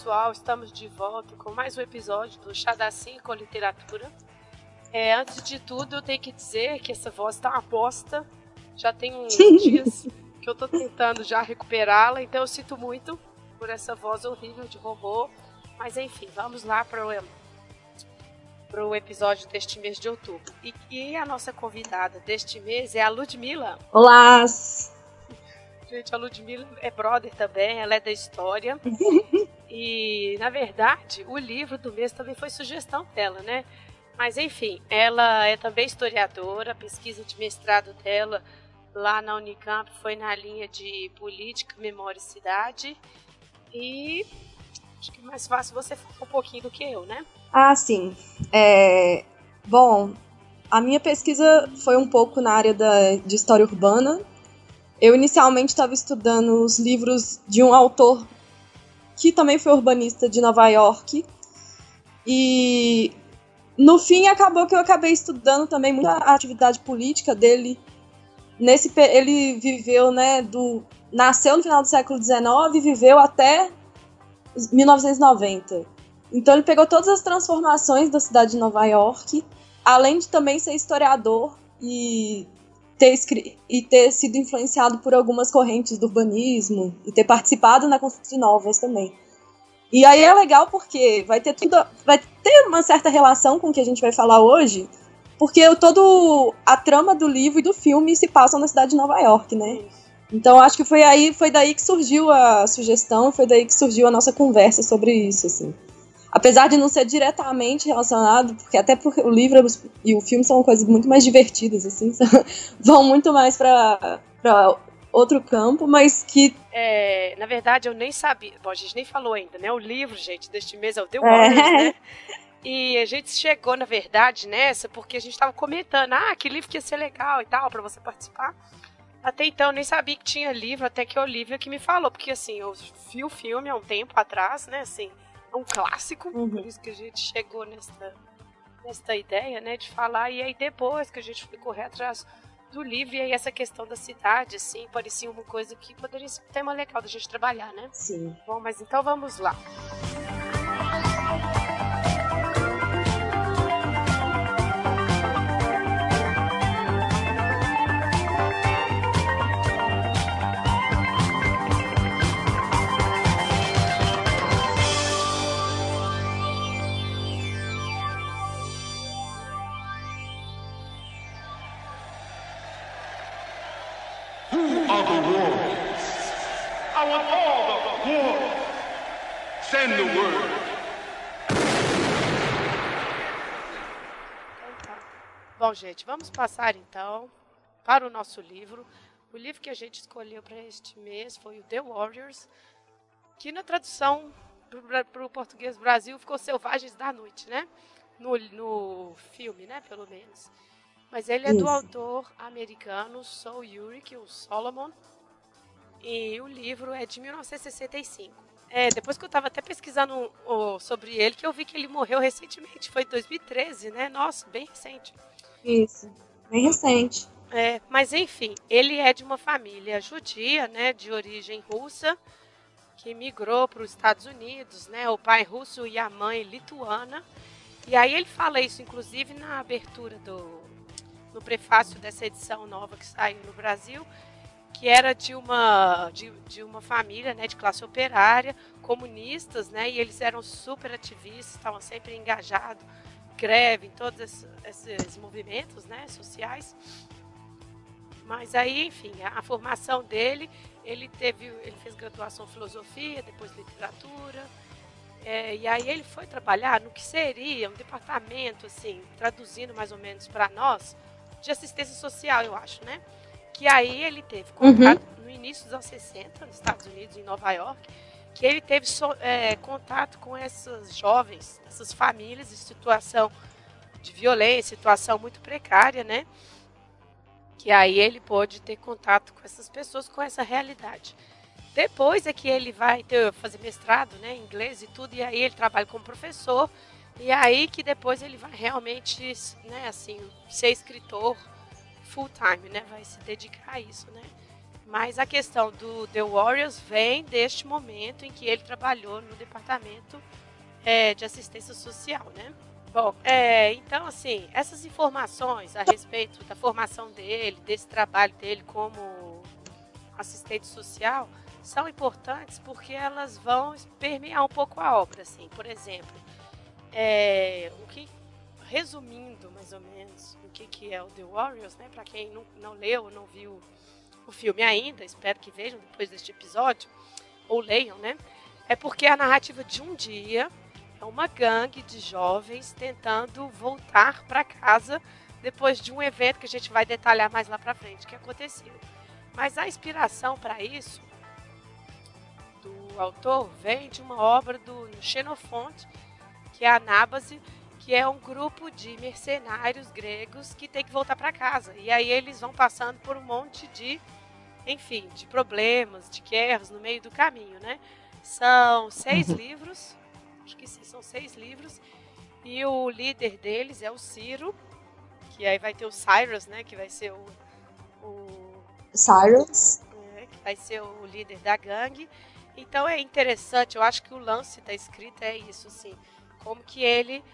Pessoal, estamos de volta com mais um episódio do Chá da Literatura. É, antes de tudo, eu tenho que dizer que essa voz está uma bosta. Já tem uns dias que eu estou tentando já recuperá-la, então eu sinto muito por essa voz horrível de robô. Mas enfim, vamos lá para o, para o episódio deste mês de outubro. E, e a nossa convidada deste mês é a Ludmilla. Olá! Gente, a Ludmilla é brother também, ela é da história. e, na verdade, o livro do mês também foi sugestão dela, né? Mas, enfim, ela é também historiadora, a pesquisa de mestrado dela lá na Unicamp foi na linha de política, memória e cidade. E acho que é mais fácil você falar um pouquinho do que eu, né? Ah, sim. É... Bom, a minha pesquisa foi um pouco na área da, de história urbana, eu inicialmente estava estudando os livros de um autor que também foi urbanista de Nova York. E no fim acabou que eu acabei estudando também muita atividade política dele. Nesse ele viveu, né, do nasceu no final do século XIX e viveu até 1990. Então ele pegou todas as transformações da cidade de Nova York, além de também ser historiador e ter, e ter sido influenciado por algumas correntes do urbanismo e ter participado na construção de novas também. E aí é legal porque vai ter tudo, vai ter uma certa relação com o que a gente vai falar hoje, porque todo a trama do livro e do filme se passam na cidade de Nova York, né? Então acho que foi aí, foi daí que surgiu a sugestão, foi daí que surgiu a nossa conversa sobre isso, assim apesar de não ser diretamente relacionado, porque até porque o livro e o filme são coisas muito mais divertidas, assim, vão muito mais para outro campo, mas que. É, na verdade, eu nem sabia. Bom, a gente nem falou ainda, né? O livro, gente, deste mês é o The Warriors, é. né? E a gente chegou, na verdade, nessa porque a gente estava comentando, ah, que livro que ia ser legal e tal, para você participar. Até então, eu nem sabia que tinha livro, até que a Olivia que me falou, porque assim, eu vi o filme há um tempo atrás, né, assim, é um clássico, uhum. por isso que a gente chegou nessa, nessa ideia, né, de falar, e aí depois que a gente foi correr atrás do livro, e aí essa questão da cidade, assim, parecia uma coisa que poderia ser um tema legal da gente trabalhar, né? Sim. Bom, mas então vamos lá. Send the word. Bom, gente, vamos passar então para o nosso livro. O livro que a gente escolheu para este mês foi o The Warriors, que na tradução para o português Brasil ficou Selvagens da Noite, né? No, no filme, né? Pelo menos. Mas ele é do autor americano Saul Yurik, o Solomon, e o livro é de 1965. É, depois que eu estava até pesquisando oh, sobre ele, que eu vi que ele morreu recentemente. Foi em 2013, né? Nossa, bem recente. Isso, bem recente. É, mas enfim, ele é de uma família judia, né? De origem russa, que migrou para os Estados Unidos, né? O pai russo e a mãe lituana. E aí ele fala isso, inclusive, na abertura do. no prefácio dessa edição nova que saiu no Brasil que era de uma, de, de uma família né, de classe operária, comunistas, né, e eles eram super ativistas, estavam sempre engajados, greve, em todos esses, esses movimentos né, sociais. Mas aí, enfim, a, a, formação dele, ele teve, ele fez graduação em filosofia, depois literatura, é, e aí ele foi trabalhar no que seria um departamento, assim, traduzindo mais ou menos para nós, de assistência social, eu acho, né? Que aí ele teve contato uhum. no início dos anos 60, nos Estados Unidos, em Nova York, que ele teve so, é, contato com essas jovens, essas famílias em situação de violência, situação muito precária, né? Que aí ele pôde ter contato com essas pessoas, com essa realidade. Depois é que ele vai ter, fazer mestrado, né, em inglês e tudo, e aí ele trabalha como professor, e aí que depois ele vai realmente, né, assim, ser escritor full time, né? Vai se dedicar a isso, né? Mas a questão do The Warriors vem deste momento em que ele trabalhou no departamento é, de assistência social, né? Bom, é, então, assim, essas informações a respeito da formação dele, desse trabalho dele como assistente social, são importantes porque elas vão permear um pouco a obra, assim. Por exemplo, é, o que, resumindo mais ou menos o que, que é o The Warriors, né? Para quem não, não leu não viu o filme ainda, espero que vejam depois deste episódio, ou leiam, né? É porque a narrativa de um dia é uma gangue de jovens tentando voltar para casa depois de um evento que a gente vai detalhar mais lá para frente que aconteceu. Mas a inspiração para isso do autor vem de uma obra do Xenofonte, que é a Anábase, que é um grupo de mercenários gregos que tem que voltar para casa. E aí eles vão passando por um monte de, enfim, de problemas, de guerras no meio do caminho, né? São seis uhum. livros acho que sim, são seis livros. E o líder deles é o Ciro, que aí vai ter o Cyrus, né? Que vai ser o. o Cyrus. É, que vai ser o líder da gangue. Então é interessante, eu acho que o lance da escrita é isso, assim. Como que ele.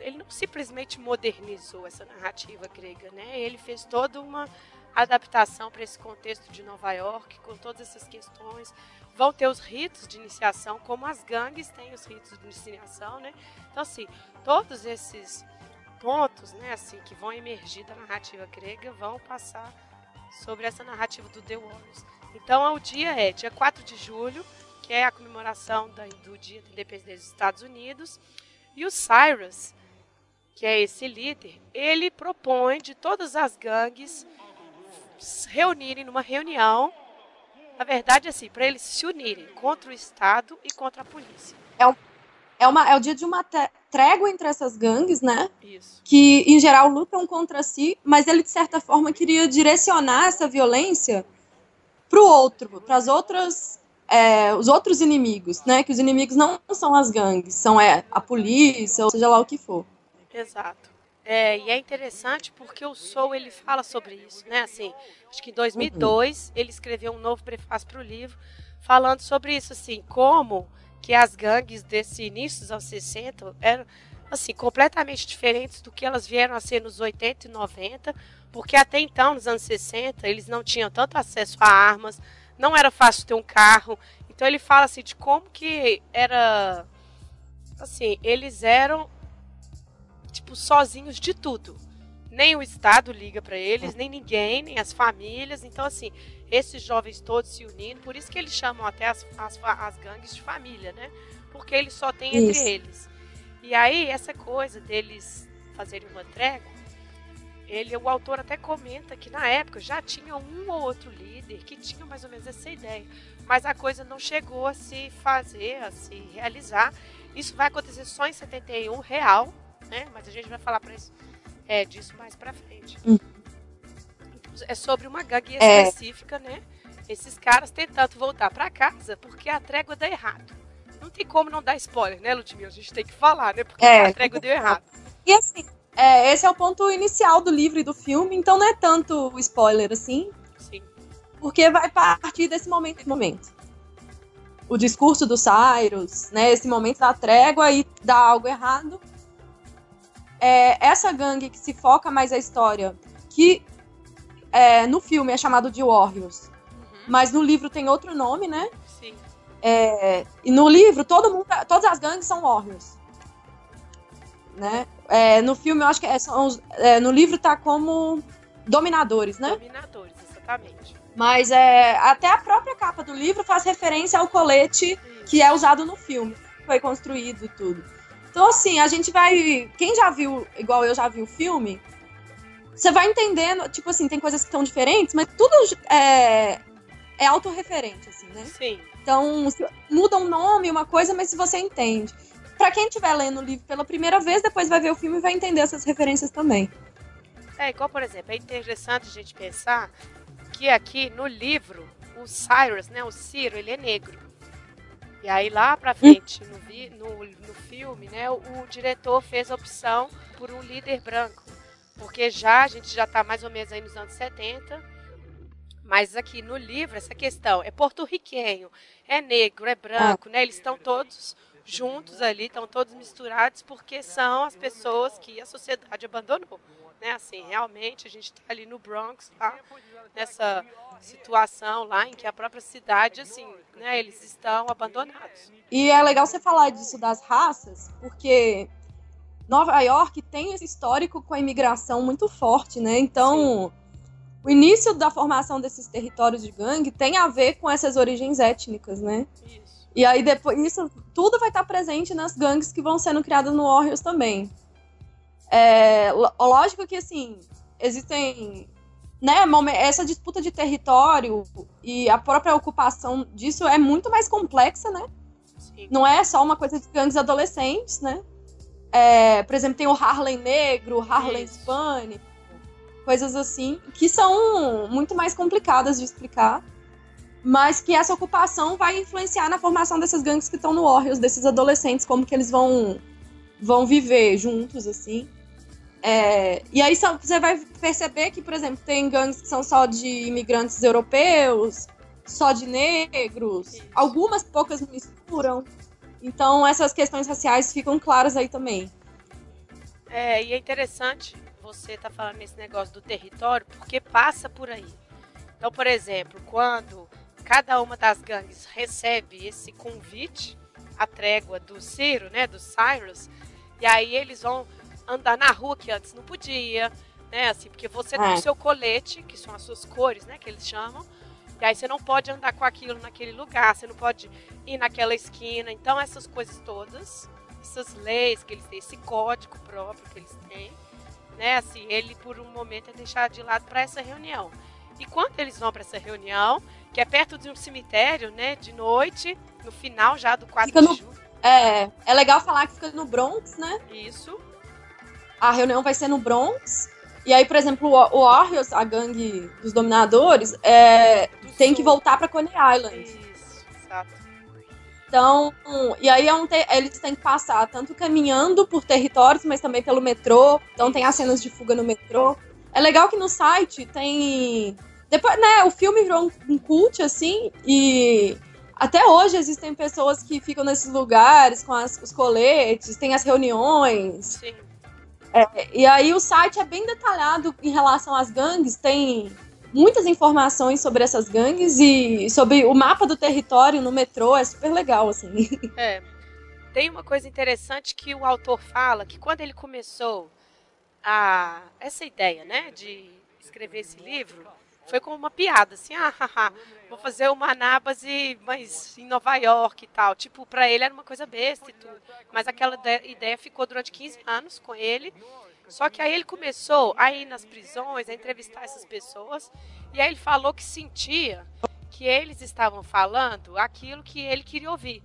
Ele não simplesmente modernizou essa narrativa grega, né? Ele fez toda uma adaptação para esse contexto de Nova York, com todas essas questões vão ter os ritos de iniciação, como as gangues têm os ritos de iniciação, né? Então, assim, todos esses pontos, né, assim, que vão emergir da narrativa grega vão passar sobre essa narrativa do The Warriors. Então, o dia é dia 4 de julho, que é a comemoração do Dia da Independência dos Estados Unidos, e o Cyrus, que é esse líder, ele propõe de todas as gangues reunirem numa reunião na verdade, assim, para eles se unirem contra o Estado e contra a polícia. É, o, é, uma, é o dia de uma trégua entre essas gangues, né? Isso. Que, em geral, lutam contra si, mas ele, de certa forma, queria direcionar essa violência para o outro, para as outras. É, os outros inimigos, né? Que os inimigos não são as gangues, são é, a polícia, ou seja lá o que for. Exato. É, e é interessante porque o Soul ele fala sobre isso, né? Assim, acho que em 2002 uhum. ele escreveu um novo prefácio para o livro falando sobre isso, assim, como que as gangues desse início dos anos 60 eram assim completamente diferentes do que elas vieram a ser nos 80 e 90, porque até então nos anos 60 eles não tinham tanto acesso a armas, não era fácil ter um carro. Então ele fala assim de como que era assim, eles eram tipo, sozinhos de tudo. Nem o Estado liga para eles, nem ninguém, nem as famílias. Então, assim, esses jovens todos se unindo, por isso que eles chamam até as, as, as gangues de família, né? Porque eles só têm entre isso. eles. E aí, essa coisa deles fazerem uma trégua, ele, o autor até comenta que na época já tinha um ou outro líder que tinha mais ou menos essa ideia, mas a coisa não chegou a se fazer, a se realizar. Isso vai acontecer só em 71, real, né? Mas a gente vai falar isso, é, disso mais pra frente. Hum. É sobre uma gangue é. específica, né? Esses caras tentando voltar para casa porque a trégua dá errado. Não tem como não dar spoiler, né, Ludmilla? A gente tem que falar, né? Porque é, a trégua deu errado. E assim, é, esse é o ponto inicial do livro e do filme, então não é tanto spoiler assim. Sim. Porque vai partir desse momento. momento. O discurso do Cyrus, né? Esse momento da trégua e dá algo errado é, essa gangue que se foca mais a história, que é, no filme é chamado de Warriors, uhum. mas no livro tem outro nome, né? Sim. É, e no livro, todo mundo, todas as gangues são Warriors. Né? É, no filme, eu acho que é, são, é, no livro tá como dominadores, né? Dominadores, exatamente. Mas é, até a própria capa do livro faz referência ao colete Isso. que é usado no filme. Foi construído e tudo. Então, assim, a gente vai. Quem já viu, igual eu já vi o filme, você vai entendendo, tipo assim, tem coisas que estão diferentes, mas tudo é, é autorreferente, assim, né? Sim. Então, muda um nome, uma coisa, mas se você entende. Para quem estiver lendo o livro pela primeira vez, depois vai ver o filme e vai entender essas referências também. É, igual, por exemplo, é interessante a gente pensar que aqui no livro, o Cyrus, né, o Ciro, ele é negro. E aí lá pra frente, no, vi, no, no filme, né, o, o, diretor fez a opção por um líder branco. Porque já, a gente já tá mais ou menos aí nos anos 70, Mas aqui no livro, essa questão é porto-riquenho, é negro, é branco, né? Eles estão todos juntos ali, estão todos misturados, porque são as pessoas que a sociedade abandonou. Né? Assim, realmente a gente está ali no Bronx, tá? nessa situação lá em que a própria cidade, assim, né, eles estão abandonados. E é legal você falar disso das raças, porque Nova York tem esse histórico com a imigração muito forte, né? Então, Sim. o início da formação desses territórios de gangue tem a ver com essas origens étnicas, né? Isso. E aí depois isso tudo vai estar presente nas gangues que vão sendo criadas no Warriors também. É, lógico que assim existem né, essa disputa de território e a própria ocupação disso é muito mais complexa, né? Sim. Não é só uma coisa de gangues adolescentes, né? É, por exemplo, tem o Harlem Negro, o Harlem Hispânico, coisas assim, que são muito mais complicadas de explicar, mas que essa ocupação vai influenciar na formação dessas gangues que estão no Warriors, desses adolescentes, como que eles vão, vão viver juntos, assim. É, e aí você vai perceber que, por exemplo, tem gangues que são só de imigrantes europeus, só de negros, Isso. algumas poucas misturam. Então essas questões raciais ficam claras aí também. É, e é interessante você estar tá falando nesse negócio do território, porque passa por aí. Então, por exemplo, quando cada uma das gangues recebe esse convite, a trégua do Ciro, né, do Cyrus, e aí eles vão andar na rua que antes não podia, né? Assim, porque você é. tem o seu colete, que são as suas cores, né? Que eles chamam. E aí você não pode andar com aquilo naquele lugar, você não pode ir naquela esquina. Então, essas coisas todas, essas leis que eles têm, esse código próprio que eles têm, né? Assim, ele por um momento é deixado de lado para essa reunião. E quando eles vão para essa reunião, que é perto de um cemitério, né? De noite, no final já do 4 fica de julho. É, é legal falar que fica no Bronx, né? Isso a reunião vai ser no Bronx. E aí, por exemplo, o Warriors, a gangue dos dominadores, é, tem que voltar para Coney Island. Isso, exato. Então, e aí é eles têm que passar tanto caminhando por territórios, mas também pelo metrô. Então tem as cenas de fuga no metrô. É legal que no site tem. Depois, né, o filme virou um, um cult, assim, e até hoje existem pessoas que ficam nesses lugares com as, os coletes, tem as reuniões. Sim. É, e aí o site é bem detalhado em relação às gangues, tem muitas informações sobre essas gangues e sobre o mapa do território no metrô, é super legal, assim. É. Tem uma coisa interessante que o autor fala, que quando ele começou a essa ideia, né, de escrever esse livro, foi como uma piada, assim, ah, haha, vou fazer uma anábase, mas em Nova York e tal. Tipo, para ele era uma coisa besta e tudo. Mas aquela ideia ficou durante 15 anos com ele. Só que aí ele começou a ir nas prisões, a entrevistar essas pessoas. E aí ele falou que sentia que eles estavam falando aquilo que ele queria ouvir.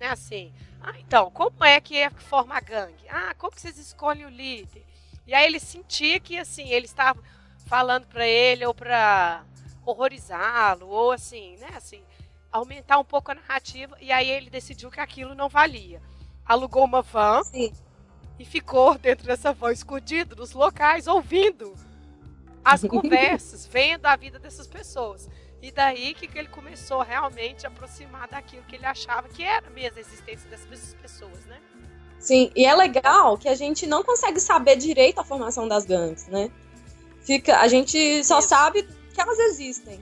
Né, assim, ah, então, como é que é que forma a gangue? Ah, como que vocês escolhem o líder? E aí ele sentia que, assim, eles estavam falando para ele ou para horrorizá-lo ou assim, né, assim, aumentar um pouco a narrativa e aí ele decidiu que aquilo não valia. Alugou uma van Sim. e ficou dentro dessa van escondido nos locais ouvindo as conversas, vendo a vida dessas pessoas. E daí que ele começou realmente a aproximar daquilo que ele achava que era mesmo a existência dessas pessoas, né? Sim, e é legal que a gente não consegue saber direito a formação das gangues, né? Fica, a gente só Isso. sabe que elas existem.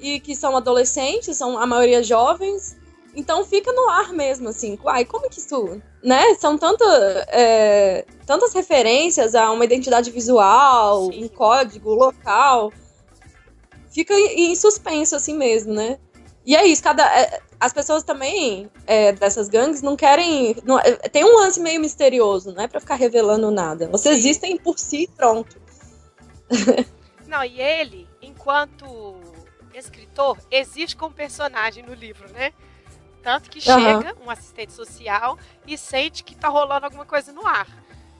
E que são adolescentes, são a maioria jovens. Então fica no ar mesmo, assim. Uai, como que isso. Né? São tanta, é, tantas referências a uma identidade visual, Sim. um código local. Fica em suspenso, assim mesmo, né? E é isso, cada. É, as pessoas também é, dessas gangues não querem. Não, é, tem um lance meio misterioso, não é pra ficar revelando nada. Vocês existem por si pronto. Não, e ele, enquanto escritor, existe como personagem no livro, né? Tanto que chega uhum. um assistente social e sente que tá rolando alguma coisa no ar.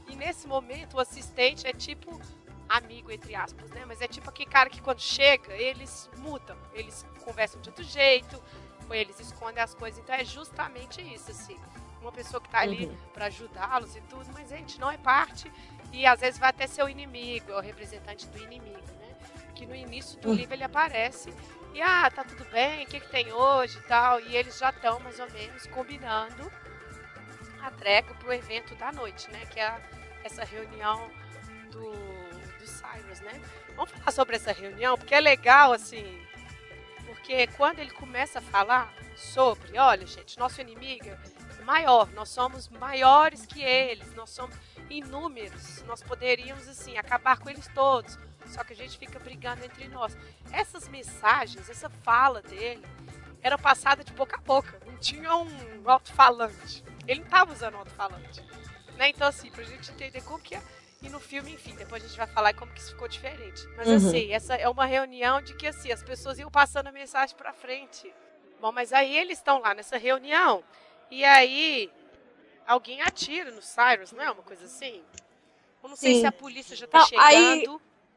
E nesse momento o assistente é tipo amigo, entre aspas, né? Mas é tipo aquele cara que quando chega, eles mudam. Eles conversam de outro jeito, ou eles escondem as coisas. Então é justamente isso, assim. Uma pessoa que tá ali uhum. para ajudá-los e tudo, mas a gente não é parte e às vezes vai até ser o inimigo, é o representante do inimigo, né? que no início do hum. livro ele aparece e ah, tá tudo bem, o que, que tem hoje e tal. E eles já estão mais ou menos combinando a trégua pro evento da noite, né? Que é essa reunião do, do Cyrus, né? Vamos falar sobre essa reunião, porque é legal, assim, porque quando ele começa a falar sobre, olha, gente, nosso inimigo maior, nós somos maiores que eles, nós somos inúmeros, nós poderíamos, assim, acabar com eles todos só que a gente fica brigando entre nós. Essas mensagens, essa fala dele, era passada de boca a boca. Não tinha um alto-falante. Ele não estava usando alto-falante. Né? Então, assim, pra gente entender como que é. E no filme, enfim, depois a gente vai falar como que isso ficou diferente. Mas uhum. assim, essa é uma reunião de que assim, as pessoas iam passando a mensagem pra frente. Bom, mas aí eles estão lá nessa reunião, e aí alguém atira no Cyrus, não é uma coisa assim? Eu não sei Sim. se a polícia já tá não, chegando. Aí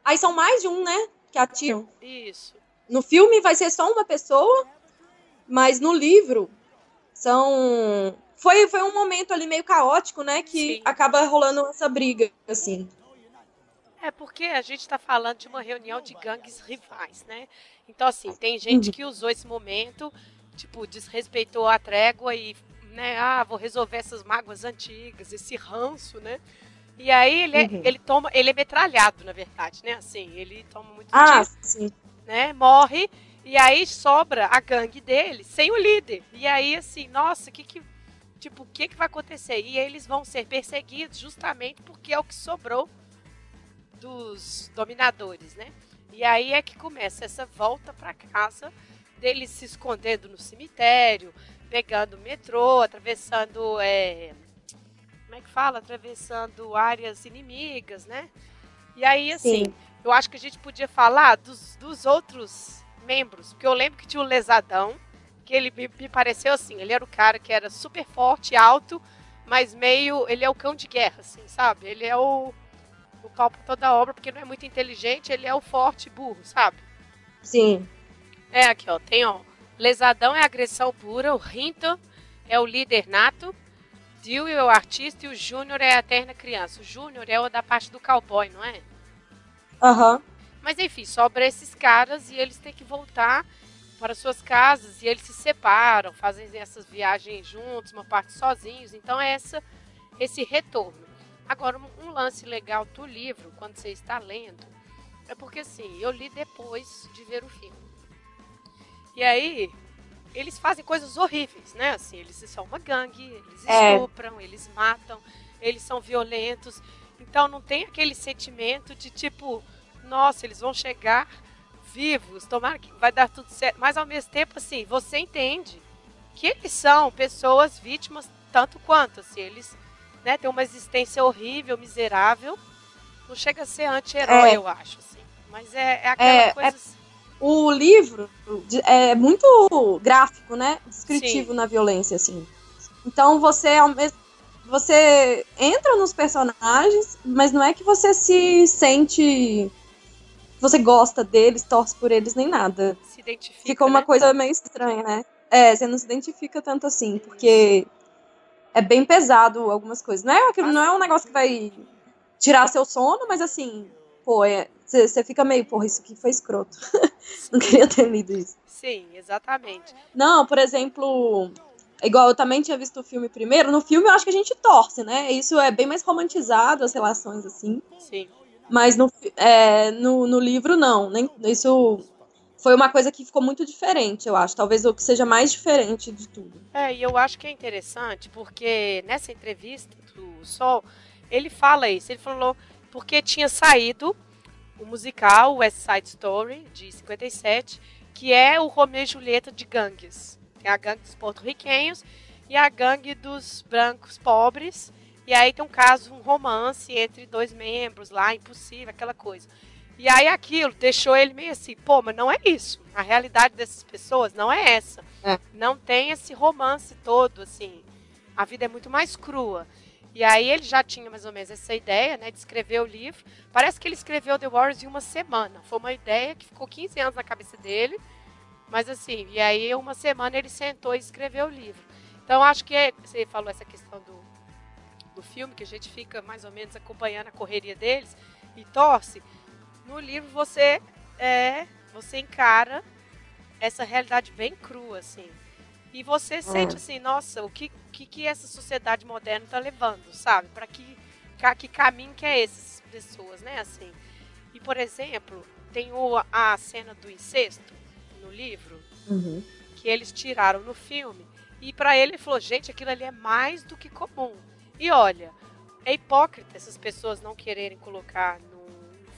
Aí são mais de um, né? Que atiram. Isso. No filme vai ser só uma pessoa, mas no livro são. Foi, foi um momento ali meio caótico, né? Que Sim. acaba rolando essa briga, assim. É porque a gente está falando de uma reunião de gangues rivais, né? Então, assim, tem gente que usou esse momento, tipo, desrespeitou a trégua e, né, ah, vou resolver essas mágoas antigas, esse ranço, né? E aí ele, é, uhum. ele toma, ele é metralhado, na verdade, né? Assim, ele toma muito ah, tiro, sim. né? Morre e aí sobra a gangue dele sem o líder. E aí assim, nossa, que que tipo, o que que vai acontecer? E eles vão ser perseguidos justamente porque é o que sobrou dos dominadores, né? E aí é que começa essa volta para casa deles se escondendo no cemitério, pegando metrô, atravessando é, como é que fala? Atravessando áreas inimigas, né? E aí, assim, Sim. eu acho que a gente podia falar dos, dos outros membros, porque eu lembro que tinha o Lesadão, que ele me, me pareceu assim, ele era o cara que era super forte, alto, mas meio, ele é o cão de guerra, assim, sabe? Ele é o, o pau pra toda obra, porque não é muito inteligente, ele é o forte burro, sabe? Sim. É, aqui, ó, tem, ó, Lesadão é agressão pura, o Rinto é o líder nato, Dewey é o artista e o Júnior é a eterna criança. O Júnior é o da parte do cowboy, não é? Aham. Uhum. Mas enfim, sobra esses caras e eles têm que voltar para suas casas e eles se separam, fazem essas viagens juntos, uma parte sozinhos. Então é essa, esse retorno. Agora, um lance legal do livro, quando você está lendo, é porque assim, eu li depois de ver o filme. E aí, eles fazem coisas horríveis, né? Assim, eles são uma gangue, eles é. estupram, eles matam, eles são violentos. Então não tem aquele sentimento de tipo, nossa, eles vão chegar vivos, tomara que vai dar tudo certo. Mas ao mesmo tempo, assim, você entende que eles são pessoas vítimas tanto quanto, assim, eles né, têm uma existência horrível, miserável. Não chega a ser anti-herói, é. eu acho, assim. Mas é, é aquela é, coisa. É assim, o livro é muito gráfico, né? Descritivo Sim. na violência, assim. Então você ao mesmo você entra nos personagens, mas não é que você se sente você gosta deles, torce por eles nem nada. Se identifica. Fica uma né? coisa meio estranha, né? É, você não se identifica tanto assim, porque é bem pesado algumas coisas. Não é, não é um negócio que vai tirar seu sono, mas assim, pô, é, você fica meio, porra, isso aqui foi escroto. não queria ter lido isso. Sim, exatamente. Não, por exemplo, igual eu também tinha visto o filme primeiro, no filme eu acho que a gente torce, né? Isso é bem mais romantizado, as relações, assim. Sim. Mas no, é, no, no livro, não. Nem, isso foi uma coisa que ficou muito diferente, eu acho. Talvez o que seja mais diferente de tudo. É, e eu acho que é interessante, porque nessa entrevista do Sol, ele fala isso. Ele falou porque tinha saído o musical West Side Story, de 57, que é o Romeo e Julieta de gangues. Tem a gangue dos porto-riquenhos e a gangue dos brancos pobres. E aí tem um caso, um romance entre dois membros lá, impossível, aquela coisa. E aí aquilo deixou ele meio assim, pô, mas não é isso. A realidade dessas pessoas não é essa. É. Não tem esse romance todo, assim. A vida é muito mais crua. E aí ele já tinha mais ou menos essa ideia, né, de escrever o livro. Parece que ele escreveu The Warriors em uma semana. Foi uma ideia que ficou 15 anos na cabeça dele. Mas assim, e aí uma semana ele sentou e escreveu o livro. Então acho que é, você falou essa questão do, do filme, que a gente fica mais ou menos acompanhando a correria deles e torce. No livro você é, você encara essa realidade bem crua, assim. E você sente assim, nossa, o que, que, que essa sociedade moderna está levando, sabe? Para que, que caminho que é essas pessoas, né? Assim. E, por exemplo, tem o, a cena do incesto no livro, Uhum. que eles tiraram no filme. E para ele, ele falou, gente, aquilo ali é mais do que comum. E olha, é hipócrita essas pessoas não quererem colocar no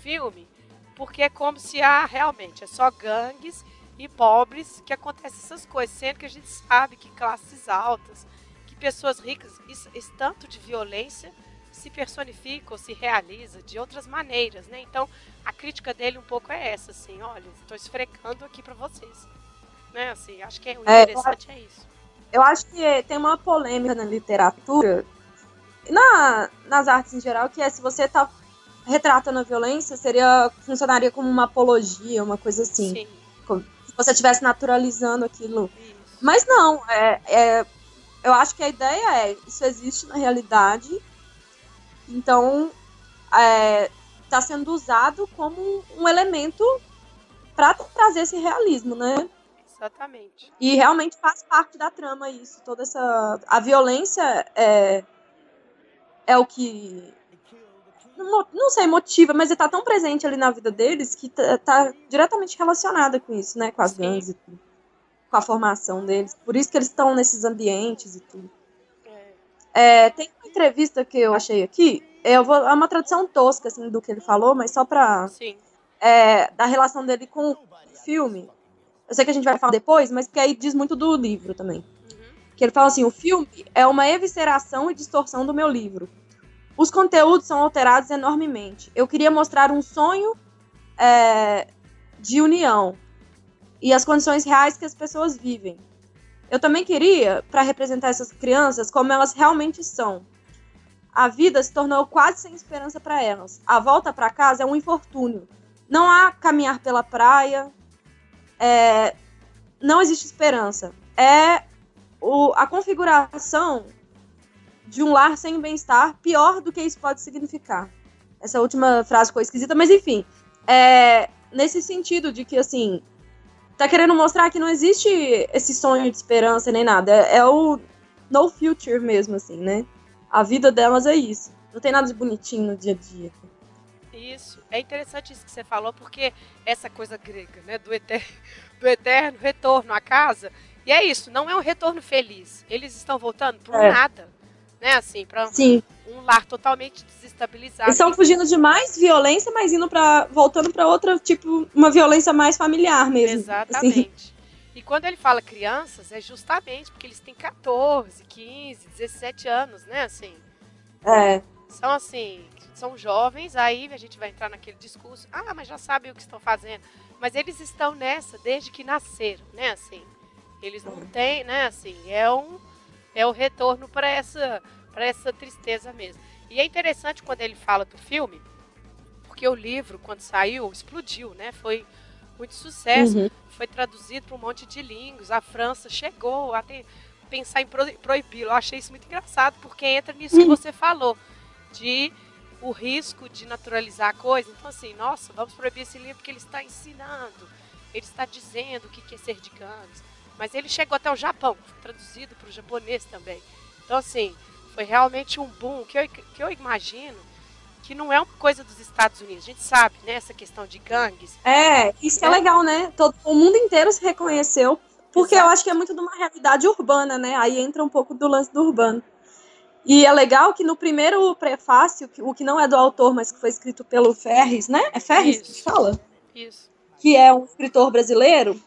filme, porque é como se, ah, realmente, é só gangues e pobres que acontecem essas coisas, sendo que a gente sabe que classes altas, que pessoas ricas, isso, esse tanto de violência se personifica ou se realiza de outras maneiras, né? Então, a crítica dele um pouco é essa, assim, olha, estou esfrecando aqui para vocês, né? Assim, acho que é, o É, interessante é isso. Eu acho que tem uma polêmica na literatura na, nas artes em geral, que é se você tá retratando a violência, seria funcionaria como uma apologia, uma coisa assim. Sim, você estivesse naturalizando aquilo. isso. Mas não, é, é- eu acho que a ideia é, isso existe na realidade, então está sendo usado como um elemento para trazer esse realismo, né? Exatamente. E realmente faz parte da trama isso, toda essa. A violência é, é o que. Não, não sei, motiva, mas está tão presente ali na vida deles que tá, tá diretamente relacionada com isso, né? Com as Sim. gangues e tudo. Com a formação deles. Por isso que eles estão nesses ambientes e tudo. É, É, tem uma entrevista que eu achei aqui. Eu vou, é uma tradução tosca assim, do que ele falou, mas só pra. sim, é, da relação dele com o filme. Eu sei que a gente vai falar depois, mas que aí diz muito do livro também. uhum, Que ele fala assim: o filme é uma evisceração e distorção do meu livro. Os conteúdos são alterados enormemente. Eu queria mostrar um sonho é, de união e as condições reais que as pessoas vivem. Eu também queria, para representar essas crianças como elas realmente são. A vida se tornou quase sem esperança para elas. A volta para casa é um infortúnio. Não há caminhar pela praia. é, não existe esperança. É o- a configuração de um lar sem bem-estar pior do que isso pode significar. Essa última frase ficou esquisita, mas enfim. É, nesse sentido de que, assim, tá querendo mostrar que não existe esse sonho de esperança nem nada. É, é o no future mesmo, assim, né? A vida delas é isso. Não tem nada de bonitinho no dia a dia. isso. É interessante isso que você falou, porque essa coisa grega, né, do eterno, do eterno retorno à casa, e é isso, não é um retorno feliz. Eles estão voltando por É. nada, né, assim, para um lar totalmente desestabilizado. Estão fugindo de mais violência, mas indo para voltando para outra, tipo, uma violência mais familiar mesmo. Assim. Exatamente. E quando ele fala crianças, é justamente porque eles têm 14, 15, 17 anos, né? Assim, É. são assim, são jovens, aí a gente vai entrar naquele discurso, ah, mas já sabem o que estão fazendo. Mas eles estão nessa desde que nasceram, né? Assim, eles não têm, né? Assim, é um é o retorno para essa para essa tristeza mesmo. E é interessante quando ele fala do filme, porque o livro quando saiu explodiu, né? Foi muito sucesso Uhum. foi traduzido para um monte de línguas. A França chegou a ter- pensar em pro- proibi-lo. Eu achei isso muito engraçado, porque entra nisso que você falou, de o risco de naturalizar a coisa. Então, assim, nossa, vamos proibir esse livro porque ele está ensinando, ele está dizendo o que é ser de gangues. Mas ele chegou até o Japão, foi traduzido para o japonês também. Então, assim, foi realmente um boom que eu, que eu imagino que não é uma coisa dos Estados Unidos. A gente sabe, né, essa questão de gangues. É, isso que é É. legal, né? Todo, o mundo inteiro se reconheceu. Porque Exato. eu acho que é muito de uma realidade urbana, né? Aí entra um pouco do lance do urbano. E é legal que no primeiro prefácio, que- o que não é do autor, mas que foi escrito pelo Ferris, né? É Ferris que Isso. fala? Isso. Que é um escritor brasileiro,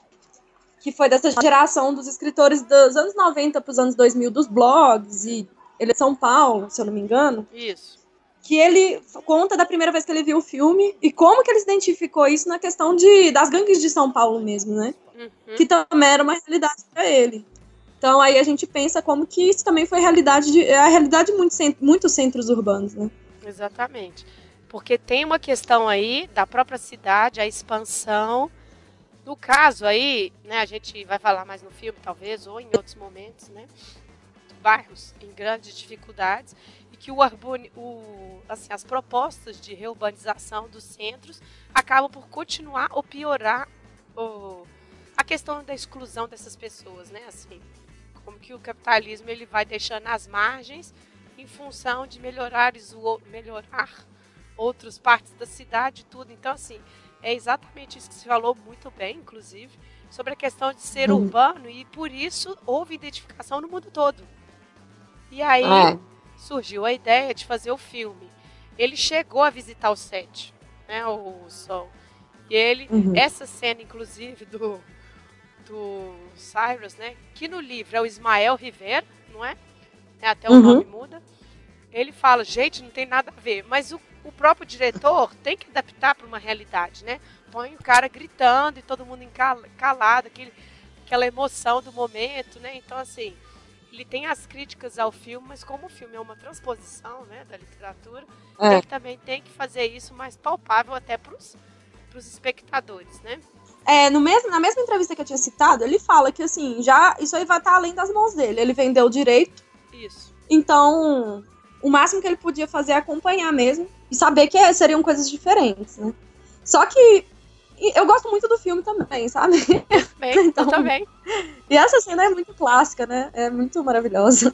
que foi dessa geração dos escritores dos anos 90 para os anos 2000 dos blogs, e ele é de São Paulo, se eu não me engano. Isso. que ele conta da primeira vez que ele viu o filme e como que ele se identificou isso na questão de, das gangues de São Paulo mesmo, né? Uhum. Que também era uma realidade para ele. Então aí a gente pensa como que isso também foi realidade de, é a realidade de muitos muitos centros urbanos, né? Exatamente. Porque tem uma questão aí da própria cidade, a expansão. No caso aí, né, a gente vai falar mais no filme, talvez, ou em outros momentos, né? bairros em grandes dificuldades e que o, o, assim, as propostas de reurbanização dos centros acabam por continuar ou piorar o, a questão da exclusão dessas pessoas, né? Assim, como que o capitalismo ele vai deixando as margens em função de melhorar, melhorar outras partes da cidade tudo. Então, assim, é exatamente isso que se falou muito bem, inclusive, sobre a questão de ser uhum. urbano e por isso houve identificação no mundo todo. E aí é. surgiu a ideia de fazer o filme. Ele chegou a visitar o set, né, o Sol. E ele, uhum. essa cena, inclusive, do, do Cyrus, né, que no livro é o Ismael Rivera, não é? é até o uhum. nome muda. Ele fala, gente, não tem nada a ver. Mas o, o próprio diretor tem que adaptar para uma realidade, né? Põe o cara gritando e todo mundo calado, aquele, aquela emoção do momento, né? Então, assim, ele tem as críticas ao filme, mas como o filme é uma transposição né, da literatura, é. ele também tem que fazer isso mais palpável até para os espectadores, né? É, no mesmo, na mesma entrevista que eu tinha citado, ele fala que assim, já isso aí vai estar além das mãos dele. Ele vendeu o direito. Isso. Então, o máximo que ele podia fazer é acompanhar mesmo e saber que seriam coisas diferentes, né? Só que eu gosto muito do filme também, sabe? Bem, então, eu também. E essa cena é muito clássica, né? É muito maravilhosa.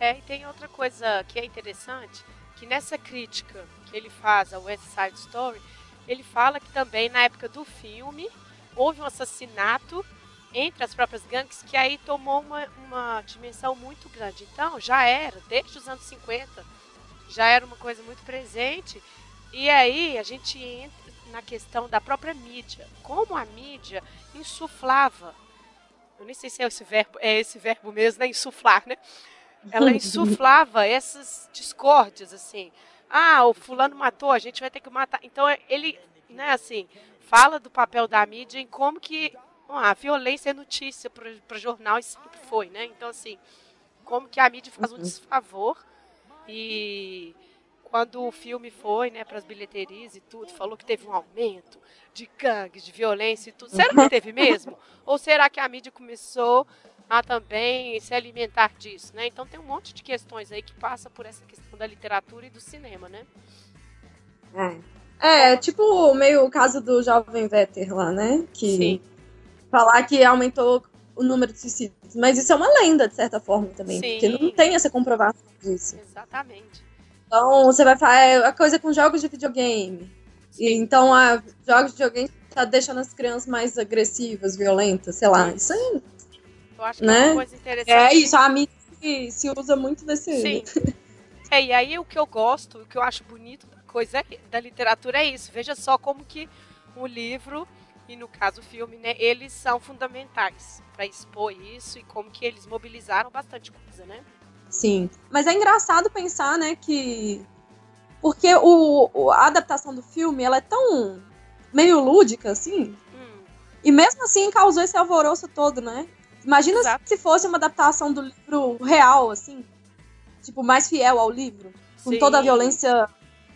É, e tem outra coisa que é interessante, que nessa crítica que ele faz ao West Side Story, ele fala que também na época do filme houve um assassinato entre as próprias gangues que aí tomou uma, uma dimensão muito grande. Então já era, desde os anos 50, já era uma coisa muito presente. E aí a gente entra na questão da própria mídia. Como a mídia insuflava. Eu nem sei se é esse verbo, é esse verbo mesmo, né? Insuflar, né? Ela insuflava essas discórdias, assim. Ah, o fulano matou, a gente vai ter que matar. Então ele, né, assim, fala do papel da mídia em como que a violência é notícia para o jornal e sempre foi, né? Então, assim, como que a mídia faz um uhum. desfavor e quando o filme foi, né, para as bilheterias e tudo, falou que teve um aumento de gangues, de violência e tudo. Será que teve mesmo? Ou será que a mídia começou a também se alimentar disso, né? Então tem um monte de questões aí que passa por essa questão da literatura e do cinema, né? É, é tipo meio o caso do jovem Vetter lá, né? Que Sim falar que aumentou o número de suicídios. Mas isso é uma lenda, de certa forma, também. Sim. Porque não tem essa comprovação disso. Exatamente. Então, você vai falar, é a coisa com jogos de videogame. E, então, a, jogos de videogame tá deixando as crianças mais agressivas, violentas, sei lá. Isso aí. Eu acho que né? é uma coisa interessante. É isso, a mídia se usa muito desse. Sim. é, e aí o que eu gosto, o que eu acho bonito da coisa é, da literatura é isso. Veja só como que o livro e no caso o filme, né, eles são fundamentais para expor isso e como que eles mobilizaram bastante coisa, né? Sim, mas é engraçado pensar, né, que porque o, a adaptação do filme ela é tão meio lúdica assim, hum. e mesmo assim causou esse alvoroço todo, né? Imagina Exato. se fosse uma adaptação do livro real, assim, tipo mais fiel ao livro, com Sim. toda a violência,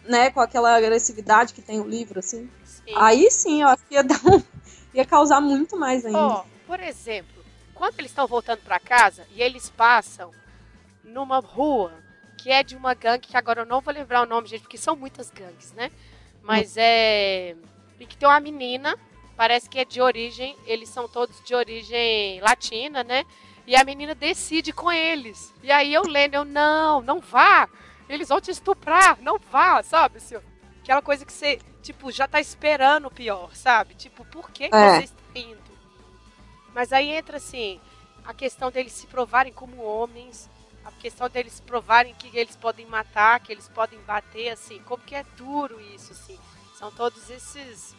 né, com aquela agressividade que tem o livro, assim. Sim. Aí sim, eu acho que ia, dar um, ia causar muito mais ainda. Ó, oh, por exemplo, quando eles estão voltando para casa e eles passam numa rua que é de uma gangue, que agora eu não vou lembrar o nome, gente, porque são muitas gangues, né? Mas é. E que tem uma menina, parece que é de origem, eles são todos de origem latina, né? E a menina decide com eles. E aí eu lendo, eu, não, não vá. Eles vão te estuprar, não vá, sabe, senhor? Aquela coisa que você tipo, já tá esperando o pior, sabe? Tipo, por que, que é. você está indo? Mas aí entra, assim, a questão deles se provarem como homens, a questão deles provarem que eles podem matar, que eles podem bater, assim, como que é duro isso, assim. São todos esses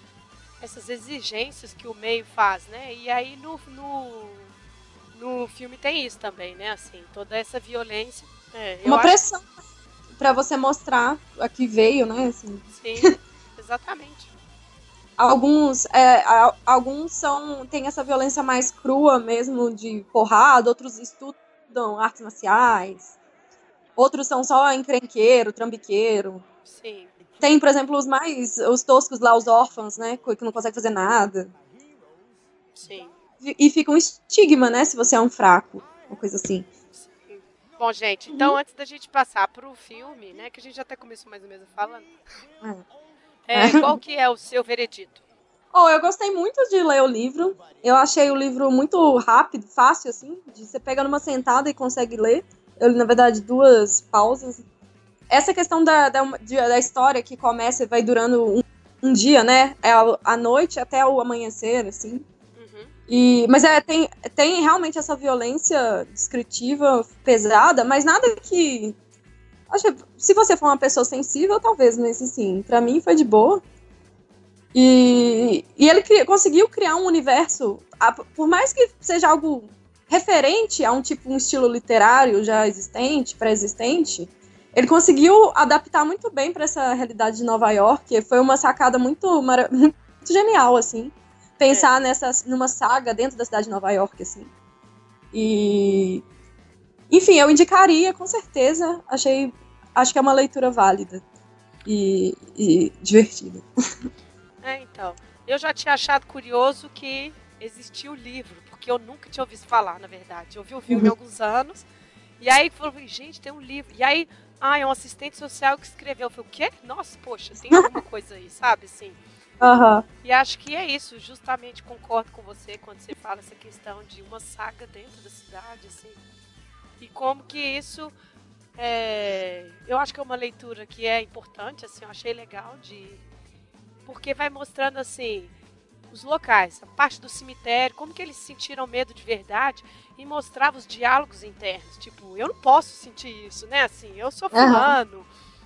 essas exigências que o meio faz, né? E aí no, no, no filme tem isso também, né? Assim, toda essa violência. É, Uma pressão acho... para você mostrar a que veio, né? Assim. Sim. Exatamente. Alguns, é, alguns são tem essa violência mais crua mesmo de porrada, outros estudam artes marciais, outros são só encrenqueiro, trambiqueiro. Sim. Tem, por exemplo, os mais os toscos lá, os órfãos, né, que não conseguem fazer nada. Sim. E, e fica um estigma, né, se você é um fraco, uma coisa assim. Bom, gente, então uhum. antes da gente passar pro filme, né, que a gente já até começou mais ou menos falando, é. é, qual que é o seu veredito? Oh, eu gostei muito de ler o livro. Eu achei o livro muito rápido, fácil, assim. De você pega numa sentada e consegue ler. Eu li, na verdade, duas pausas. Essa questão da, da, da história que começa e vai durando um, um dia, né? É a, a, noite até o amanhecer, assim. E, mas é, tem, tem realmente essa violência descritiva pesada, mas nada que. Acho se você for uma pessoa sensível, talvez, mas assim, pra mim foi de boa. E, e ele cria, conseguiu criar um universo, por mais que seja algo referente a um tipo, um estilo literário já existente, pré-existente, ele conseguiu adaptar muito bem para essa realidade de Nova York. Foi uma sacada muito, muito genial, assim. Pensar é. nessa, numa saga dentro da cidade de Nova York, assim. E. Enfim, eu indicaria, com certeza. Achei. Acho que é uma leitura válida e, e divertida. É, então. Eu já tinha achado curioso que existia o livro, porque eu nunca tinha ouvido falar, na verdade. Eu ouvi o filme há uhum. alguns anos, e aí falei, gente, tem um livro. E aí, ah, é um assistente social que escreveu. Eu falei, o quê? Nossa, poxa, tem alguma coisa aí, sabe, assim. Uhum. E acho que é isso, justamente concordo com você quando você fala essa questão de uma saga dentro da cidade, assim. E como que isso. É... eu acho que é uma leitura que é importante, assim, eu achei legal de porque vai mostrando assim os locais, a parte do cemitério, como que eles sentiram medo de verdade e mostrava os diálogos internos. Tipo, eu não posso sentir isso, né? Assim, eu sou fulano, uhum.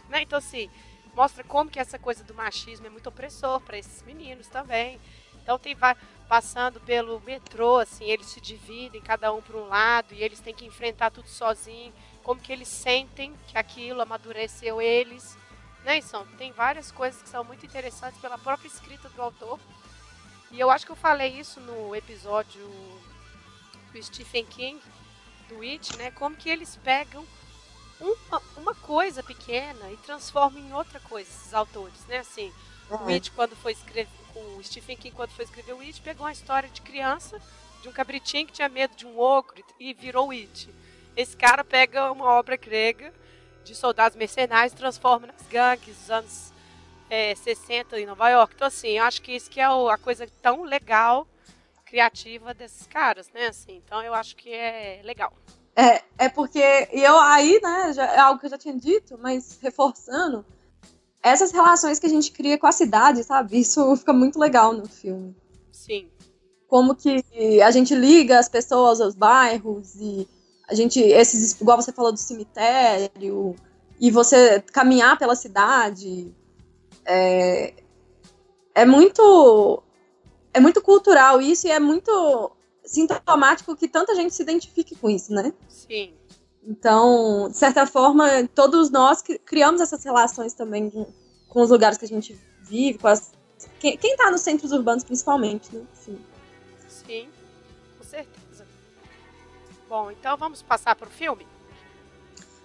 né? Então assim, mostra como que essa coisa do machismo é muito opressor para esses meninos também. Então tem vai passando pelo metrô, assim, eles se dividem cada um para um lado e eles têm que enfrentar tudo sozinho, como que eles sentem que aquilo amadureceu eles né, São, tem várias coisas que são muito interessantes pela própria escrita do autor. E eu acho que eu falei isso no episódio do Stephen King, do It, né? Como que eles pegam uma, uma coisa pequena e transformam em outra coisa, esses autores, né? Assim, uhum. o It, quando foi escrever, o Stephen King, quando foi escrever o It, pegou uma história de criança, de um cabritinho que tinha medo de um ogro e virou o It. Esse cara pega uma obra grega de soldados mercenários transforma nas gangues dos anos é, 60 em Nova York. Então, assim, eu acho que isso que é a coisa tão legal, criativa desses caras, né? Assim, então, eu acho que é legal. É, é porque eu aí, né, já, é algo que eu já tinha dito, mas reforçando, essas relações que a gente cria com a cidade, sabe? Isso fica muito legal no filme. Sim. Como que a gente liga as pessoas aos bairros e a gente, esses, igual você falou do cemitério, e você caminhar pela cidade, é, é muito é muito cultural isso e é muito sintomático que tanta gente se identifique com isso, né? Sim. Então, de certa forma, todos nós criamos essas relações também com os lugares que a gente vive, com as, quem, quem tá nos centros urbanos principalmente, né? Sim. Sim, com certeza. Bom, então vamos passar para o filme?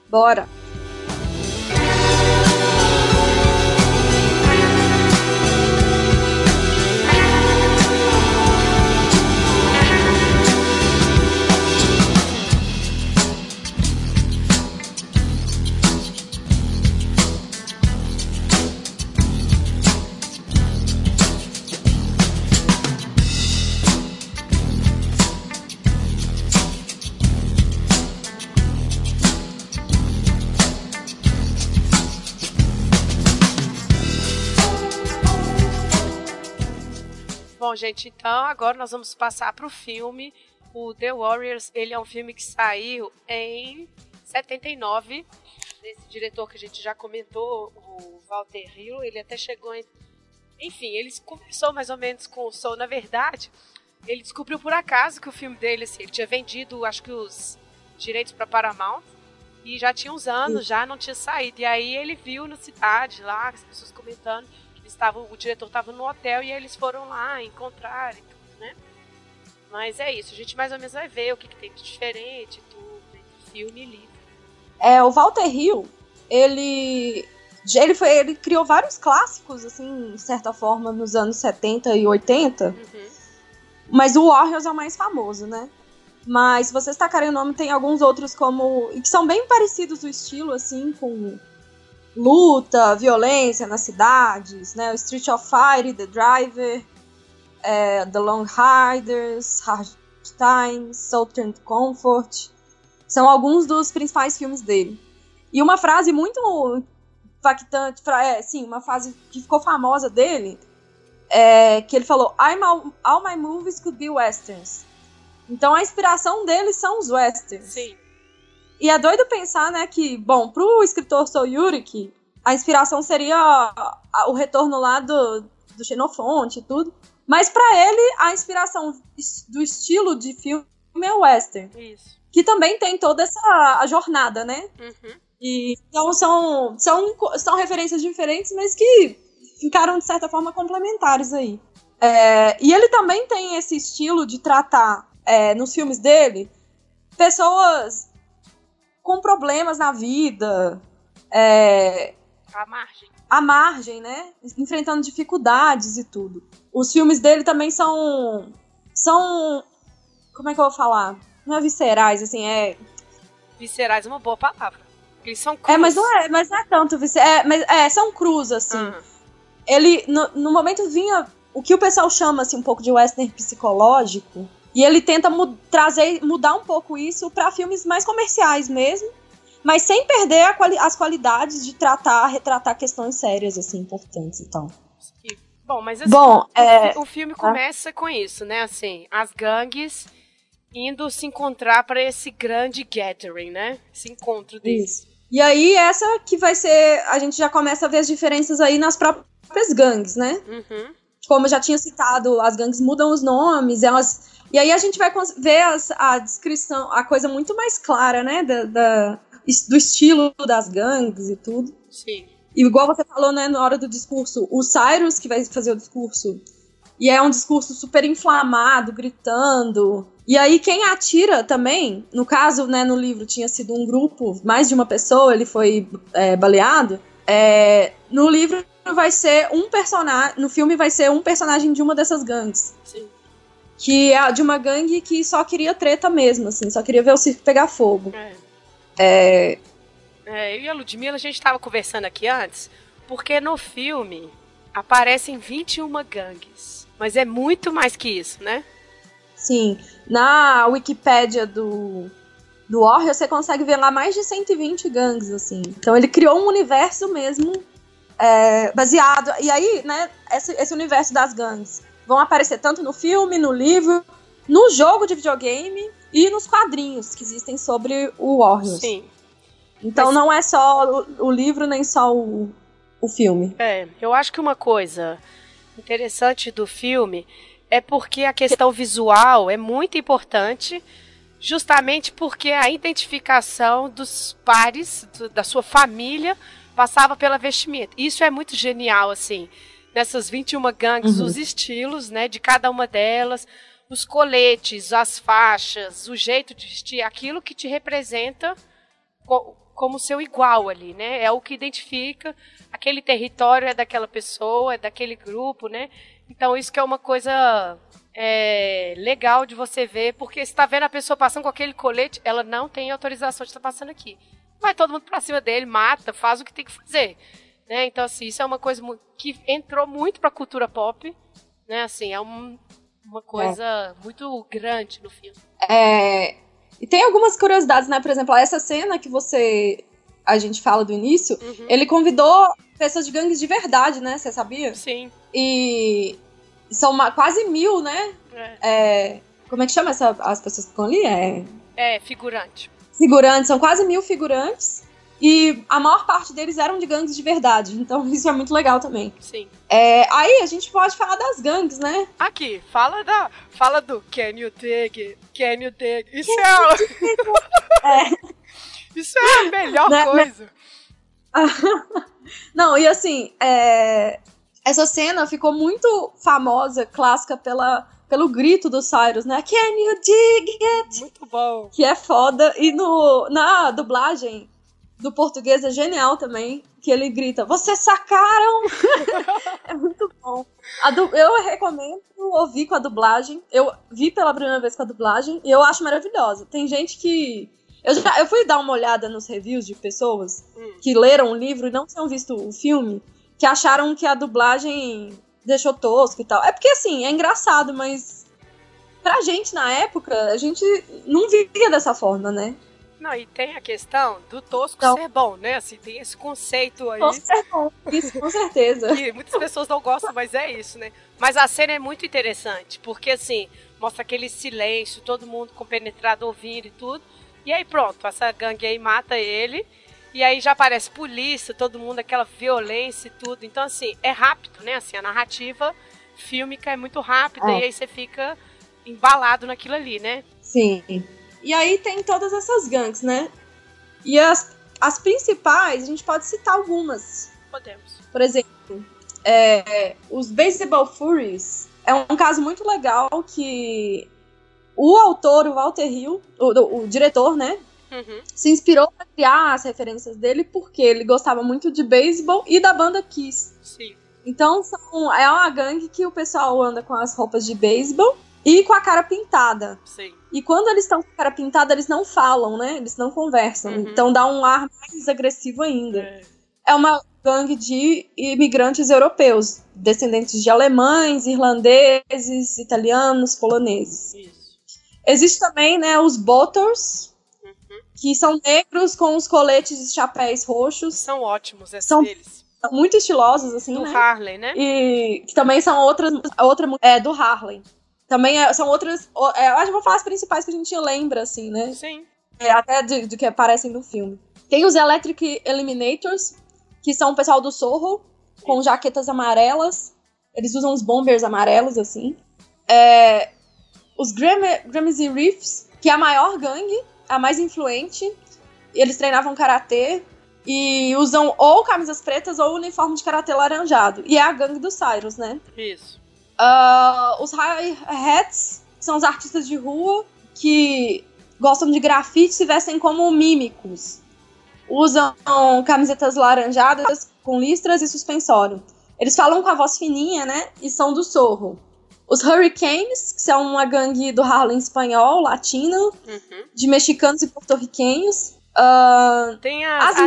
Bora! Bom, gente, então agora nós vamos passar para o filme. O The Warriors, ele é um filme que saiu em 79. Desse diretor que a gente já comentou, o Walter Hill, ele até chegou em... Enfim, ele conversou mais ou menos com o Soul. Na verdade, ele descobriu por acaso que o filme dele, assim, ele tinha vendido, acho que os direitos para Paramount. E já tinha uns anos, já não tinha saído. E aí ele viu na cidade lá, as pessoas comentando estavam, o diretor estava no hotel e eles foram lá encontrar e tudo, né? Mas é isso, a gente mais ou menos vai ver o que, que tem de diferente, tudo, entre filme e livro. É, o Walter Hill, ele ele foi ele criou vários clássicos assim, de certa forma, nos anos 70 e 80. Uhum. Mas o Warriors é o mais famoso, né? Mas se vocês tacarem o nome, tem alguns outros como. que são bem parecidos o estilo, assim, com luta, violência nas cidades, né? O Street of Fire, The Driver, é, The Long Riders, Hard Times, Southern Comfort. São alguns dos principais filmes dele. E uma frase muito impactante, é, sim, uma frase que ficou famosa dele, é que ele falou: all, all my movies could be westerns. Então a inspiração dele são os westerns. Sim. E é doido pensar, né, que, bom, pro escritor Soyurik, a inspiração seria o retorno lá do, do Xenofonte e tudo. Mas para ele, a inspiração do estilo de filme é o western. Isso. Que também tem toda essa a jornada, né? Uhum. E, então são, são, são referências diferentes, mas que ficaram, de certa forma, complementares aí. É, e ele também tem esse estilo de tratar, é, nos filmes dele, pessoas com problemas na vida. É, à margem. À margem, né? Enfrentando dificuldades e tudo. Os filmes dele também são. São. Como é que eu vou falar? Não é viscerais, assim, é. Viscerais é uma boa palavra. Eles são cruz. É, mas não é, mas não é tanto viscerais. É, mas, é, são cruz, assim. Uhum. Ele, no, no momento, vinha o que o pessoal chama assim, um pouco de western psicológico. E ele tenta mu trazer, mudar um pouco isso para filmes mais comerciais mesmo mas sem perder quali as qualidades de tratar, retratar questões sérias, assim, importantes e tal. Bom, mas assim, Bom, o, é... o filme começa ah. com isso, né? Assim, as gangues indo se encontrar para esse grande gathering, né? Esse encontro deles. Isso. E aí, essa que vai ser. A gente já começa a ver as diferenças aí nas próprias gangues, né? Uhum. Como eu já tinha citado, as gangues mudam os nomes, elas. E aí a gente vai ver as, a descrição, a coisa muito mais clara, né? Da, da, do estilo das gangues e tudo. Sim. E igual você falou, né, na hora do discurso, o Cyrus que vai fazer o discurso, e é um discurso super inflamado, gritando. E aí quem atira também, no caso, né, no livro tinha sido um grupo, mais de uma pessoa, ele foi é, baleado. É, no livro vai ser um personagem, no filme vai ser um personagem de uma dessas gangues. Sim. Que é de uma gangue que só queria treta mesmo, assim, só queria ver o circo pegar fogo. É. É... É, eu e a Ludmilla, a gente estava conversando aqui antes, porque no filme aparecem 21 gangues. Mas é muito mais que isso, né? Sim. Na Wikipédia do, do Warrior, você consegue ver lá mais de 120 gangues, assim. Então ele criou um universo mesmo é, baseado. E aí, né, esse, esse universo das gangues vão aparecer tanto no filme, no livro, no jogo de videogame e nos quadrinhos que existem sobre o Warriors. Sim. Então Mas... não é só o, o, livro, nem só o, o filme. É, eu acho que uma coisa interessante do filme é porque a questão visual é muito importante, justamente porque a identificação dos pares, do, da sua família, passava pela vestimenta. Isso é muito genial, assim. Nessas 21 gangues, uhum. os estilos, né, de cada uma delas, os coletes, as faixas, o jeito de vestir, aquilo que te representa como seu igual ali, né? É o que identifica aquele território é daquela pessoa, é daquele grupo, né? Então isso que é uma coisa é, legal de você ver, porque está vendo a pessoa passando com aquele colete, ela não tem autorização de estar passando aqui. Vai todo mundo para cima dele, mata, faz o que tem que fazer. Né? Então, assim, isso é uma coisa que entrou muito para a cultura pop. Né? Assim, é um, uma coisa é. muito grande no filme. É, e tem algumas curiosidades, né? Por exemplo, essa cena que você. A gente fala do início, uhum. ele convidou pessoas de gangues de verdade, né? Você sabia? Sim. E são uma, quase mil, né? É. É, como é que chama essa, as pessoas que estão ali? É, é figurante. Figurantes, são quase mil figurantes. E a maior parte deles eram de gangues de verdade. Então isso é muito legal também. Sim. É, aí a gente pode falar das gangues, né? Aqui, fala da. Fala do Can you take? Can you take? Isso é. é. Isso é a melhor né, né? coisa. Né? Não, e assim, é... essa cena ficou muito famosa, clássica, pela, pelo grito do Cyrus, né? Can you dig it? Muito bom. Que é foda. E no, na dublagem, do português é genial também, que ele grita, vocês sacaram! é muito bom. Du... Eu recomendo ouvir com a dublagem. Eu vi pela primeira vez com a dublagem e eu acho maravilhosa. Tem gente que. Eu, já, eu fui dar uma olhada nos reviews de pessoas hum. que leram o livro e não tinham visto o filme, que acharam que a dublagem deixou tosco e tal. É porque, assim, é engraçado, mas pra gente na época, a gente não vivia dessa forma, né? Não, e tem a questão do tosco então, ser bom, né? Assim, tem esse conceito aí. Tosco ser bom, isso, com certeza. que muitas pessoas não gostam, mas é isso, né? Mas a cena é muito interessante, porque assim, mostra aquele silêncio, todo mundo compenetrado ouvindo e tudo. E aí pronto, essa gangue aí mata ele. E aí já aparece polícia, todo mundo, aquela violência e tudo. Então, assim, é rápido, né? Assim, a narrativa fílmica é muito rápida é. e aí você fica embalado naquilo ali, né? Sim. E aí tem todas essas gangues, né? E as, as principais, a gente pode citar algumas. Podemos. Por exemplo, é, os Baseball Furies é um caso muito legal que o autor, o Walter Hill, o, o diretor, né? Uhum. Se inspirou para criar as referências dele porque ele gostava muito de beisebol e da banda Kiss. Sim. Então são, é uma gangue que o pessoal anda com as roupas de beisebol e com a cara pintada. Sim. E quando eles estão com a cara pintada, eles não falam, né? Eles não conversam. Uhum. Então dá um ar mais agressivo ainda. É. é uma gangue de imigrantes europeus, descendentes de alemães, irlandeses, italianos, poloneses. Isso. Existe também, né, os Botors, uhum. que são negros com os coletes e chapéus roxos. São ótimos esses são... deles muito estilosos, assim, do né? Harley, né? E que também são outras, outra é do Harley. Também é, são outras. É, eu acho que vou falar as principais que a gente lembra, assim, né? Sim. É, até do, que aparecem no filme. Tem os Electric Eliminators, que são o pessoal do Sorro, com jaquetas amarelas. Eles usam os bombers amarelos, assim. É, os Grammy Reefs, que é a maior gangue, a mais influente. Eles treinavam karatê e usam ou camisas pretas ou uniforme de karatê laranjado. E é a gangue do Cyrus, né? Isso. Uh, os hi-hats são os artistas de rua que gostam de grafite e vestem como mímicos. Usam camisetas laranjadas com listras e suspensório. Eles falam com a voz fininha, né? E são do sorro. Os Hurricanes, que são uma gangue do Harlem espanhol, latino, uhum. de mexicanos e porto-riquenhos. Uh, tem a, as a,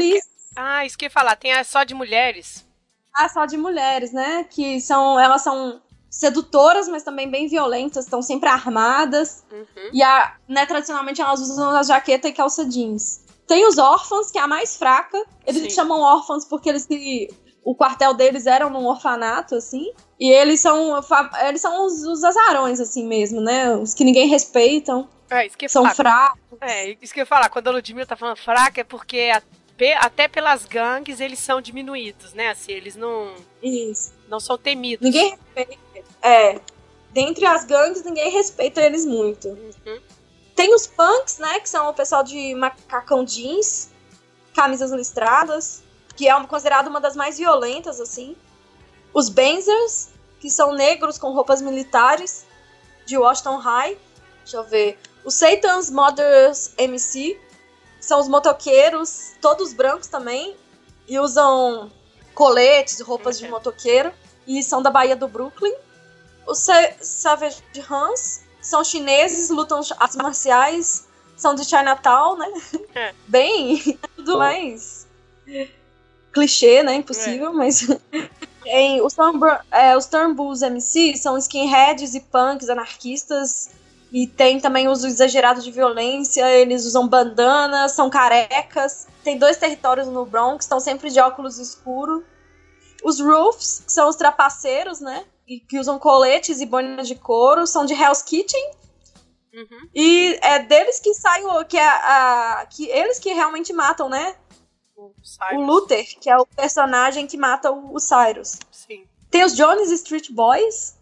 Ah, isso que eu ia falar, tem a só de mulheres. Ah, só de mulheres, né? Que são. Elas são sedutoras, mas também bem violentas, estão sempre armadas. Uhum. E a, né, tradicionalmente elas usam a jaqueta e calça jeans. Tem os órfãos, que é a mais fraca. Eles Sim. chamam órfãos porque eles se, o quartel deles era num orfanato, assim. E eles são, eles são os, os azarões, assim mesmo, né? Os que ninguém respeitam. É, isso que são fracos. É, isso que eu ia falar. Quando a Ludmilla tá falando fraca, é porque até pelas gangues eles são diminuídos, né? Assim, eles não. Isso. Não são temidos. Ninguém respeita. É. Dentre as gangues, ninguém respeita eles muito. Uhum. Tem os punks, né? Que são o pessoal de macacão jeans, camisas listradas, que é considerado uma das mais violentas, assim. Os Benzers, que são negros com roupas militares, de Washington High. Deixa eu ver. Os Satan's Mothers MC, são os motoqueiros, todos brancos também, e usam coletes, roupas de motoqueiro, e são da Bahia do Brooklyn. Os Savage Hans são chineses, lutam artes marciais, são de Chinatown, né? É. Bem, tudo mais clichê, né? Impossível, é. mas. Tem, os, é, os Turnbulls MC são skinheads e punks, anarquistas, e tem também uso exagerado de violência, eles usam bandanas, são carecas. Tem dois territórios no Bronx, estão sempre de óculos escuros. Os Roofs, que são os trapaceiros, né? Que usam coletes e boinas de couro, são de Hell's Kitchen. Uhum. E é deles que sai o. Que, é a, que eles que realmente matam, né? O, o Luther, que é o personagem que mata o, o Cyrus. Sim. Tem os Jones Street Boys,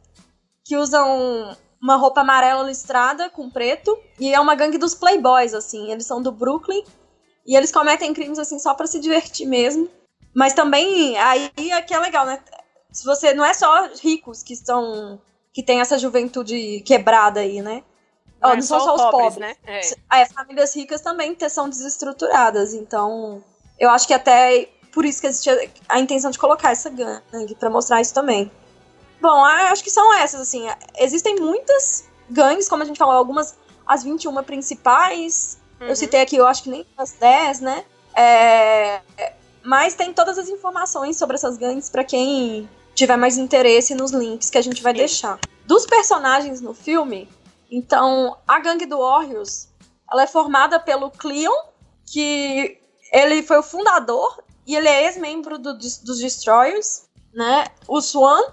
que usam uma roupa amarela listrada com preto. E é uma gangue dos playboys, assim. Eles são do Brooklyn. E eles cometem crimes, assim, só para se divertir mesmo. Mas também, aí é que é legal, né? Se você não é só ricos que estão que tem essa juventude quebrada aí, né? Não, oh, não são só, os pobres, pobres. né? É. é. famílias ricas também são desestruturadas, então Eu acho que até por isso que existia a intenção de colocar essa gangue, para mostrar isso também. Bom, acho que são essas, assim. Existem muitas gangues, como a gente falou, algumas, as 21 principais. Uhum. Eu citei aqui, eu acho que nem as 10, né? É, mas tem todas as informações sobre essas gangues para quem tiver mais interesse nos links que a gente vai Sim. deixar. Dos personagens no filme, então, a gangue do Warriors, ela é formada pelo Cleon, que ele foi o fundador e ele é ex-membro do, dos Destroyers, né? O Swan,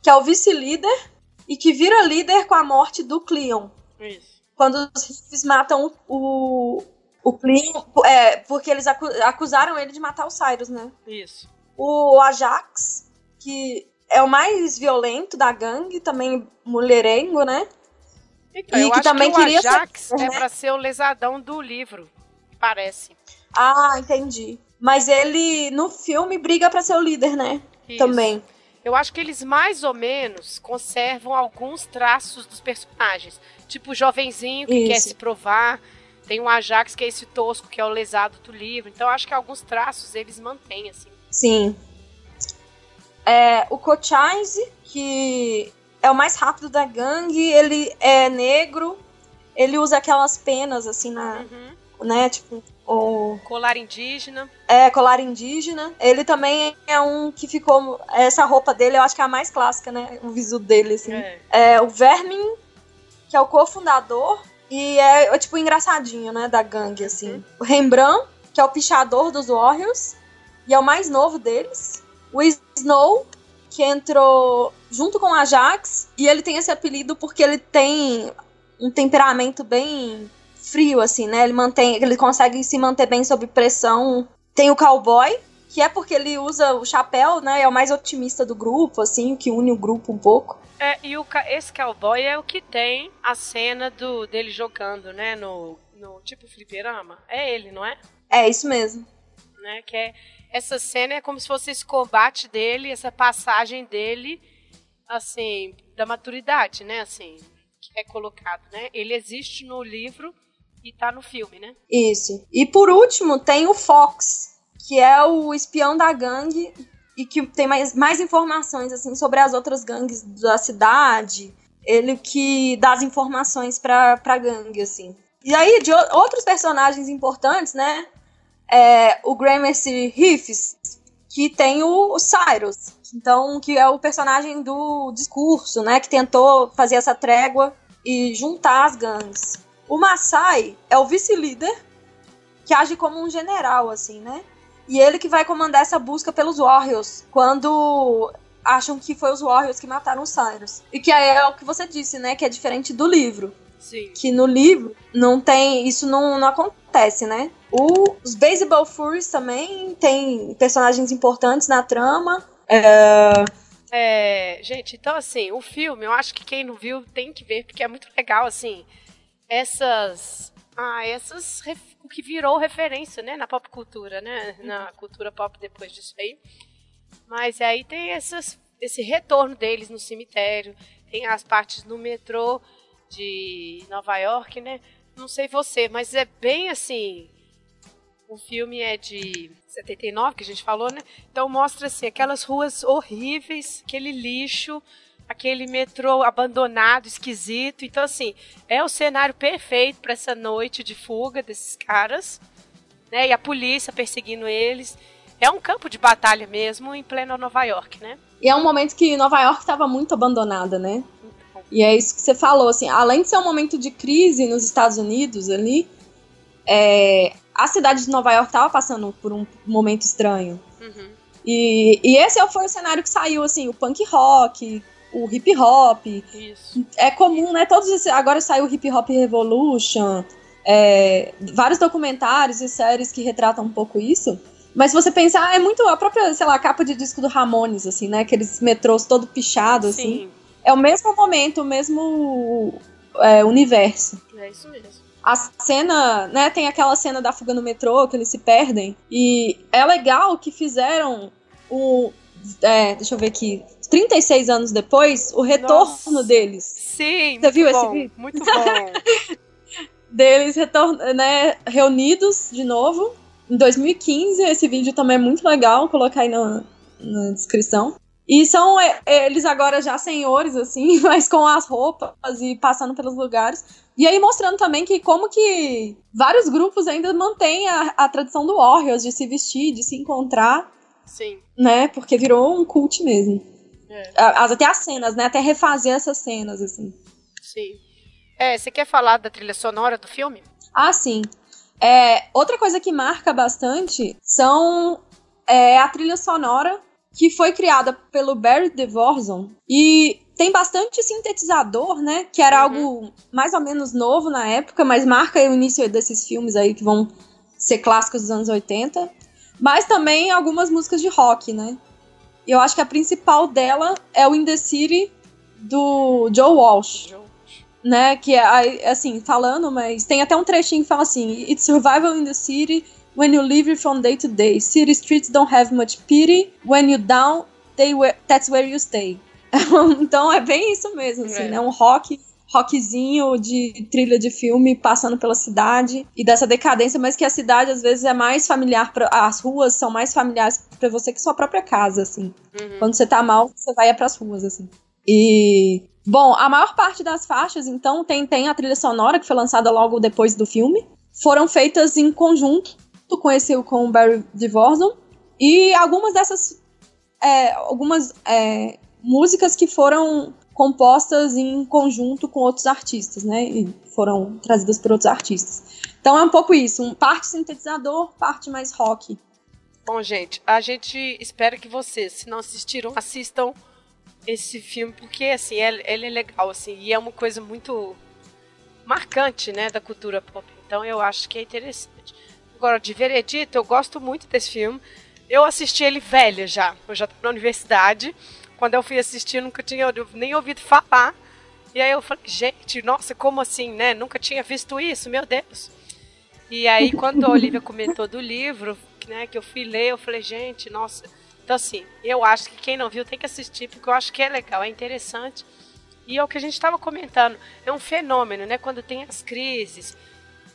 que é o vice-líder e que vira líder com a morte do Cleon. Isso. Quando os Riffs matam o, o Cleon, é, porque eles acusaram ele de matar o Cyrus, né? Isso. O Ajax, que é o mais violento da gangue, também mulherengo, né? Então, e que também que queria Ajax ser, é né? para ser o lesadão do livro, parece. Ah, entendi. Mas ele no filme briga para ser o líder, né? Isso. Também. Eu acho que eles mais ou menos conservam alguns traços dos personagens. Tipo o jovenzinho que Isso. quer se provar. Tem o Ajax, que é esse tosco, que é o lesado do livro. Então eu acho que alguns traços eles mantêm, assim. Sim. É, o Cochise, que é o mais rápido da gangue, ele é negro, ele usa aquelas penas, assim, na. Uhum. Né, tipo, o colar indígena. É, colar indígena. Ele também é um que ficou. Essa roupa dele, eu acho que é a mais clássica, né? O visu dele, assim. É, é o Vermin, que é o cofundador. E é, é, tipo engraçadinho, né? Da gangue, assim. Uhum. O Rembrandt, que é o pichador dos Warriors. E é o mais novo deles. O Snow, que entrou junto com o Ajax. E ele tem esse apelido porque ele tem um temperamento bem frio, assim, né? Ele mantém, ele consegue se manter bem sob pressão. Tem o cowboy, que é porque ele usa o chapéu, né? É o mais otimista do grupo, assim, o que une o grupo um pouco. É, e o, esse cowboy é o que tem a cena do dele jogando, né? No, no tipo fliperama. É ele, não é? É, isso mesmo. Né? Que é, essa cena é como se fosse esse combate dele, essa passagem dele, assim, da maturidade, né? Assim, que é colocado, né? Ele existe no livro e tá no filme, né? Isso. E por último, tem o Fox, que é o espião da gangue e que tem mais, mais informações assim sobre as outras gangues da cidade. Ele que dá as informações pra, pra gangue, assim. E aí, de outros personagens importantes, né? É, o Gramercy Riffs, que tem o, o Cyrus. Então, que é o personagem do discurso, né? Que tentou fazer essa trégua e juntar as gangues. O Masai é o vice-líder que age como um general, assim, né? E ele que vai comandar essa busca pelos Warriors quando acham que foi os Warriors que mataram o Cyrus. E que é o que você disse, né? Que é diferente do livro. Sim. Que no livro não tem. Isso não, não acontece, né? O, os Baseball Furies também tem personagens importantes na trama. É... É, gente, então assim, o filme, eu acho que quem não viu tem que ver, porque é muito legal, assim essas ah, essas o que virou referência, né, na pop cultura, né, na cultura pop depois disso aí. Mas aí tem essas, esse retorno deles no cemitério, tem as partes no metrô de Nova York, né? Não sei você, mas é bem assim. O filme é de 79, que a gente falou, né? Então mostra assim aquelas ruas horríveis, aquele lixo, aquele metrô abandonado, esquisito. Então, assim, é o cenário perfeito para essa noite de fuga desses caras, né? E a polícia perseguindo eles. É um campo de batalha mesmo em pleno Nova York, né? E é um momento que Nova York estava muito abandonada, né? E é isso que você falou, assim, além de ser um momento de crise nos Estados Unidos ali, é, a cidade de Nova York estava passando por um momento estranho. Uhum. E, e, esse foi o cenário que saiu, assim, o punk rock, o hip hop. Isso. É comum, né? Todos esses, agora saiu o Hip Hop Revolution, é, vários documentários e séries que retratam um pouco isso. Mas se você pensar, é muito a própria, sei lá, capa de disco do Ramones, assim, né? Aqueles metrôs todo pichados, assim. É o mesmo momento, o mesmo é, universo. É isso mesmo. A cena, né, tem aquela cena da fuga no metrô, que eles se perdem. E é legal que fizeram o. É, deixa eu ver aqui. 36 anos depois, o retorno Nossa. deles. Sim, Você viu bom, esse vídeo? Muito bom. deles retorn né, reunidos de novo em 2015. Esse vídeo também é muito legal, vou colocar aí na, na descrição. E são é, eles agora já senhores, assim, mas com as roupas e passando pelos lugares. E aí mostrando também que como que vários grupos ainda mantêm a, a tradição do Warriors de se vestir, de se encontrar. Sim. Né? Porque virou um cult mesmo. É. Até as cenas, né? Até refazer essas cenas, assim. Sim. É, você quer falar da trilha sonora do filme? Ah, sim. É, outra coisa que marca bastante são é, a trilha sonora que foi criada pelo Barry DeVorson e tem bastante sintetizador, né? Que era uhum. algo mais ou menos novo na época, mas marca o início desses filmes aí que vão ser clássicos dos anos 80. Mas também algumas músicas de rock, né? E eu acho que a principal dela é o In the City do Joe Walsh. Joe. Né, que é assim, falando, mas tem até um trechinho que fala assim: It's survival in the city when you live from day to day. City streets don't have much pity. When you down, they that's where you stay. então é bem isso mesmo, assim, é. né? Um rock rockzinho de trilha de filme passando pela cidade e dessa decadência, mas que a cidade às vezes é mais familiar para as ruas são mais familiares para você que sua própria casa, assim. Uhum. Quando você tá mal, você vai para as ruas, assim. E bom, a maior parte das faixas, então, tem tem a trilha sonora que foi lançada logo depois do filme, foram feitas em conjunto esse com o Barry DeVorson e algumas dessas é, algumas é, músicas que foram compostas em conjunto com outros artistas, né? E foram trazidas por outros artistas. Então é um pouco isso, um parte sintetizador, parte mais rock. Bom, gente, a gente espera que vocês, se não assistiram, assistam esse filme, porque assim, ele é legal, assim, e é uma coisa muito marcante, né, da cultura pop. Então eu acho que é interessante. Agora, de veredito, eu gosto muito desse filme. Eu assisti ele velha já. Eu já estava na universidade quando eu fui assistir, eu nunca tinha nem ouvido falar. E aí eu falei, gente, nossa, como assim, né? Nunca tinha visto isso, meu Deus. E aí, quando a Olivia comentou do livro, né, que eu fui ler, eu falei, gente, nossa. Então, assim, eu acho que quem não viu tem que assistir, porque eu acho que é legal, é interessante. E é o que a gente estava comentando, é um fenômeno, né? Quando tem as crises,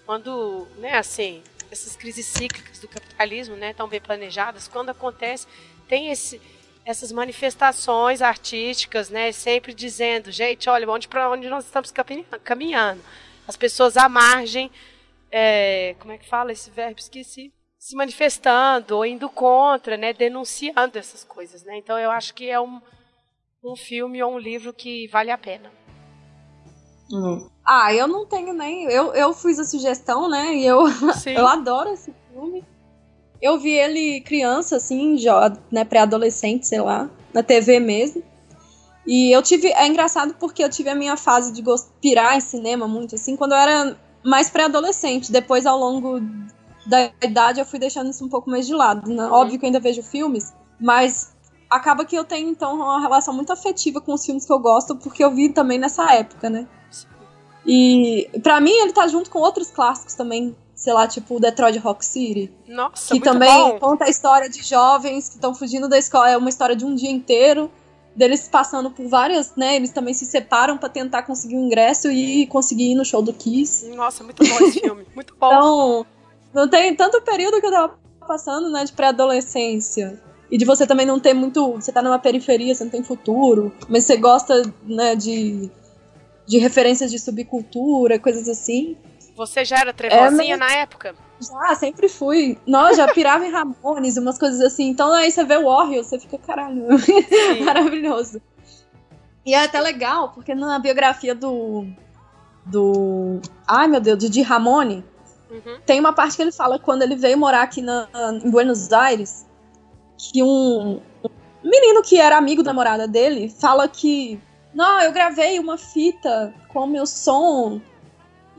quando, né, assim, essas crises cíclicas do capitalismo, né, tão bem planejadas, quando acontece, tem esse essas manifestações artísticas, né, sempre dizendo, gente, olha, onde para onde nós estamos caminhando. As pessoas à margem, é, como é que fala esse verbo? Esqueci. Se manifestando ou indo contra, né, denunciando essas coisas, né. Então eu acho que é um, um filme ou um livro que vale a pena. Hum. Ah, eu não tenho nem. Eu, eu fiz a sugestão, né? E eu, eu adoro esse filme. Eu vi ele criança, assim, né, pré-adolescente, sei lá, na TV mesmo. E eu tive. É engraçado porque eu tive a minha fase de pirar em cinema muito, assim, quando eu era mais pré-adolescente. Depois, ao longo da idade, eu fui deixando isso um pouco mais de lado. Né? Óbvio que eu ainda vejo filmes, mas acaba que eu tenho, então, uma relação muito afetiva com os filmes que eu gosto, porque eu vi também nessa época, né? E para mim ele tá junto com outros clássicos também sei lá, tipo Detroit Rock City. Nossa, Que também bom. conta a história de jovens que estão fugindo da escola. É uma história de um dia inteiro. Deles passando por várias, né? Eles também se separam para tentar conseguir um ingresso e conseguir ir no show do Kiss. Nossa, muito bom esse filme. Muito bom. Então, não tem tanto período que eu tava passando, né, de pré-adolescência. E de você também não ter muito. Você tá numa periferia, você não tem futuro. Mas você gosta, né, de, de referências de subcultura, coisas assim. Você já era trevozinha é, na época? Já, sempre fui. Nós já pirava em Ramones, umas coisas assim. Então aí você vê o Warrior, você fica, caralho, maravilhoso. E é até legal, porque na biografia do. Do. Ai meu Deus, de Ramone, uhum. tem uma parte que ele fala quando ele veio morar aqui na, em Buenos Aires, que um, menino que era amigo da namorada dele fala que. Não, eu gravei uma fita com o meu som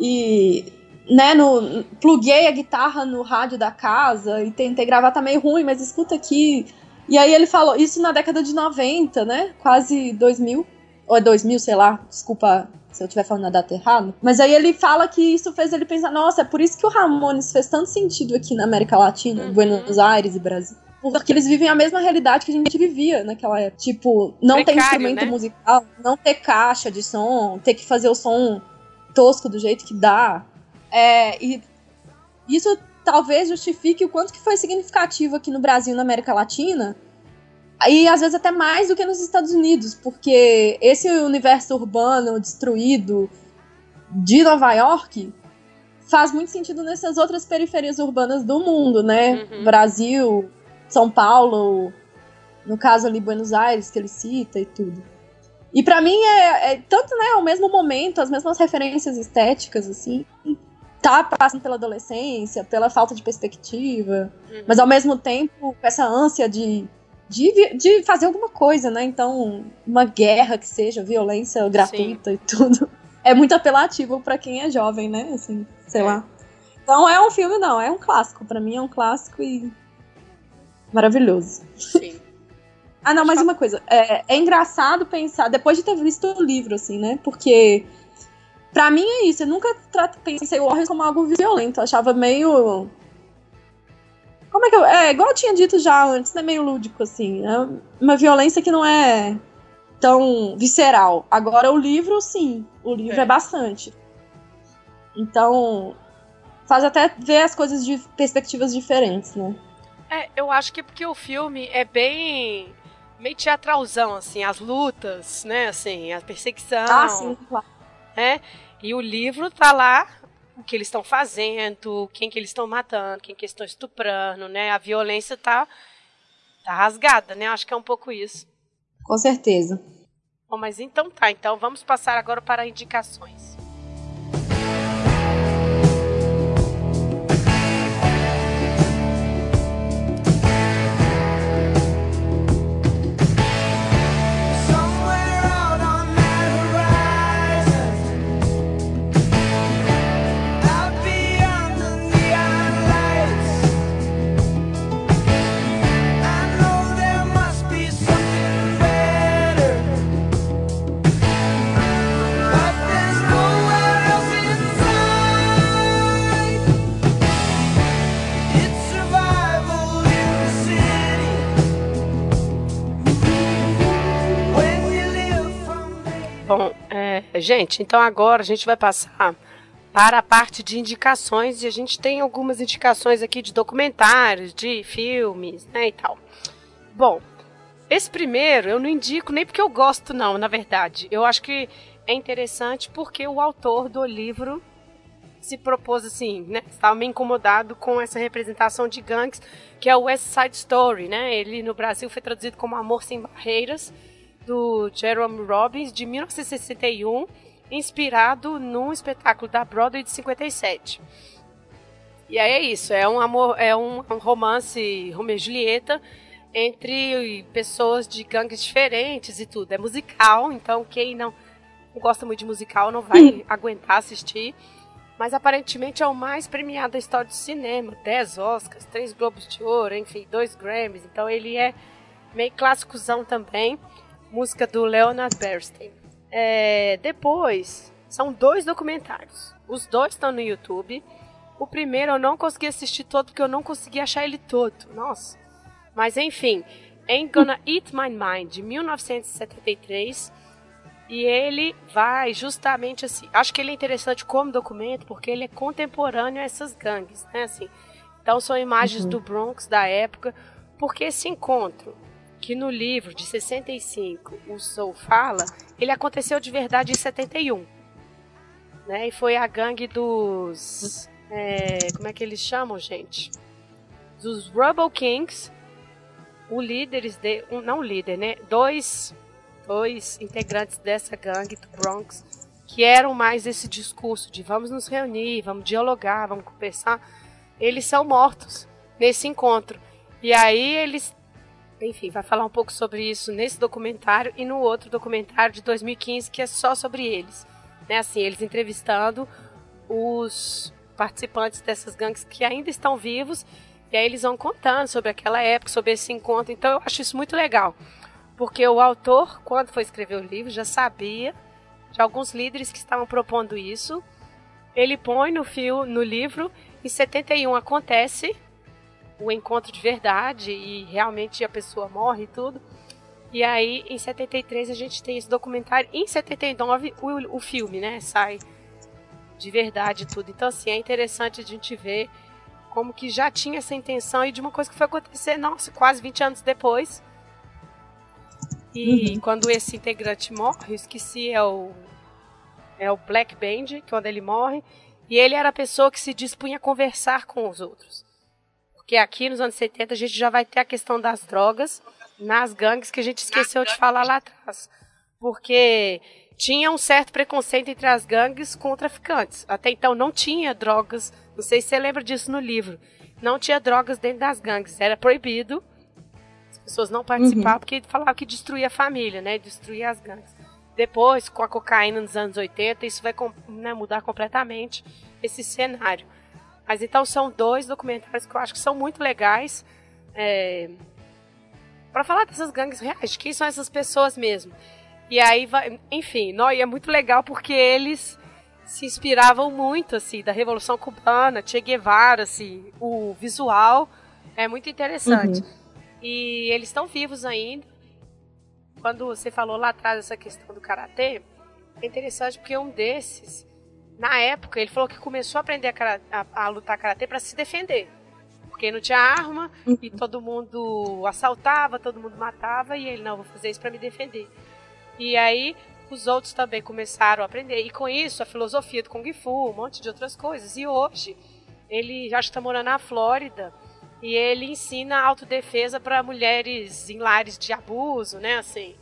e né, no, pluguei a guitarra no rádio da casa e tentei gravar, tá meio ruim, mas escuta aqui. E aí ele falou, isso na década de 90, né? Quase 2000. Ou é 2000, sei lá, desculpa se eu estiver falando a data errada. Mas aí ele fala que isso fez ele pensar, nossa, é por isso que o Ramones fez tanto sentido aqui na América Latina. Buenos Aires e Brasil. Porque eles vivem a mesma realidade que a gente vivia naquela época. Tipo, não Precário, ter instrumento né? musical, não ter caixa de som, ter que fazer o som tosco do jeito que dá. É, e isso talvez justifique o quanto que foi significativo aqui no Brasil e na América Latina. E às vezes até mais do que nos Estados Unidos, porque esse universo urbano destruído de Nova York faz muito sentido nessas outras periferias urbanas do mundo, né? Uhum. Brasil, São Paulo, no caso ali Buenos Aires, que ele cita e tudo. E para mim é, é, tanto, né, o mesmo momento, as mesmas referências estéticas, assim, tá passando pela adolescência, pela falta de perspectiva, uhum. mas ao mesmo tempo com essa ânsia de, de, de fazer alguma coisa, né? Então, uma guerra que seja, violência gratuita Sim. e tudo. É muito apelativo para quem é jovem, né? Assim, sei é. lá. Então é um filme, não, é um clássico. para mim é um clássico e maravilhoso. Sim. Ah, não, mais uma coisa. É, é, engraçado pensar, depois de ter visto o livro, assim, né? Porque, pra mim é isso. Eu nunca pensei o Warren como algo violento. Eu achava meio. Como é que eu. É, igual eu tinha dito já antes, né? Meio lúdico, assim. É uma violência que não é tão visceral. Agora, o livro, sim. O livro é, é bastante. Então, faz até ver as coisas de perspectivas diferentes, né? É, eu acho que porque o filme é bem meio teatralzão, assim, as lutas, né, assim, a perseguição. Ah, sim, claro. Né? E o livro tá lá o que eles estão fazendo, quem que eles estão matando, quem que eles estão estuprando, né? A violência tá, tá rasgada, né? Acho que é um pouco isso. Com certeza. Bom, mas então tá. Então vamos passar agora para indicações. Gente, então agora a gente vai passar para a parte de indicações e a gente tem algumas indicações aqui de documentários, de filmes, né, e tal. Bom, esse primeiro eu não indico nem porque eu gosto não, na verdade. Eu acho que é interessante porque o autor do livro se propôs assim, né? Estava meio incomodado com essa representação de gangues, que é o West Side Story, né? Ele no Brasil foi traduzido como Amor sem Barreiras do Jerome Robbins, de 1961, inspirado num espetáculo da Broadway de 57. E aí é isso, é um amor, é um, um romance Romeu e Julieta entre pessoas de gangues diferentes e tudo. É musical, então quem não gosta muito de musical não vai hum. aguentar assistir. Mas aparentemente é o mais premiado da história do cinema. 10 Oscars, 3 Globos de Ouro, enfim, 2 Grammys. Então ele é meio clássicozão também música do Leonard Bernstein. É, depois, são dois documentários. Os dois estão no YouTube. O primeiro eu não consegui assistir todo porque eu não consegui achar ele todo. Nossa. Mas enfim, Ain't Gonna Eat My Mind, de 1973. E ele vai justamente assim. Acho que ele é interessante como documento porque ele é contemporâneo a essas gangues, né? Assim, então são imagens uhum. do Bronx da época. Porque esse encontro que no livro de 65 o Soul fala, ele aconteceu de verdade em 71. Né? E foi a gangue dos. É, como é que eles chamam, gente? Dos Rubble Kings. O líderes de. Um, não o líder, né? Dois, dois integrantes dessa gangue do Bronx que eram mais esse discurso de vamos nos reunir, vamos dialogar, vamos conversar. Eles são mortos nesse encontro. E aí eles enfim, vai falar um pouco sobre isso nesse documentário e no outro documentário de 2015 que é só sobre eles. Né, assim, eles entrevistando os participantes dessas gangues que ainda estão vivos e aí eles vão contando sobre aquela época, sobre esse encontro. Então eu acho isso muito legal, porque o autor, quando foi escrever o livro, já sabia de alguns líderes que estavam propondo isso. Ele põe no fio no livro, em 71 acontece o encontro de verdade e realmente a pessoa morre e tudo. E aí, em 73, a gente tem esse documentário. Em 79, o, o filme, né? Sai de verdade tudo. Então, assim, é interessante a gente ver como que já tinha essa intenção e de uma coisa que foi acontecer, nossa, quase 20 anos depois. E uhum. quando esse integrante morre, eu esqueci, é o é o Black Band, quando ele morre, e ele era a pessoa que se dispunha a conversar com os outros. Porque aqui nos anos 70 a gente já vai ter a questão das drogas nas gangues que a gente esqueceu de falar lá atrás. Porque tinha um certo preconceito entre as gangues com traficantes. Até então não tinha drogas, não sei se você lembra disso no livro. Não tinha drogas dentro das gangues, era proibido. As pessoas não participavam uhum. porque falavam que destruía a família, né? Destruía as gangues. Depois, com a cocaína nos anos 80, isso vai né, mudar completamente esse cenário. Mas então são dois documentários que eu acho que são muito legais. É, para falar dessas gangues reais, quem são essas pessoas mesmo. E aí, vai, enfim, não, e é muito legal porque eles se inspiravam muito, assim, da Revolução Cubana, Che Guevara, assim, o visual é muito interessante. Uhum. E eles estão vivos ainda quando você falou lá atrás essa questão do karatê, é interessante porque um desses, na época, ele falou que começou a aprender a, a, a lutar karatê para se defender. Porque não tinha arma e uhum. todo mundo assaltava, todo mundo matava e ele, não, vou fazer isso para me defender. E aí os outros também começaram a aprender. E com isso, a filosofia do Kung Fu, um monte de outras coisas. E hoje, ele já está morando na Flórida e ele ensina autodefesa para mulheres em lares de abuso, né? Assim,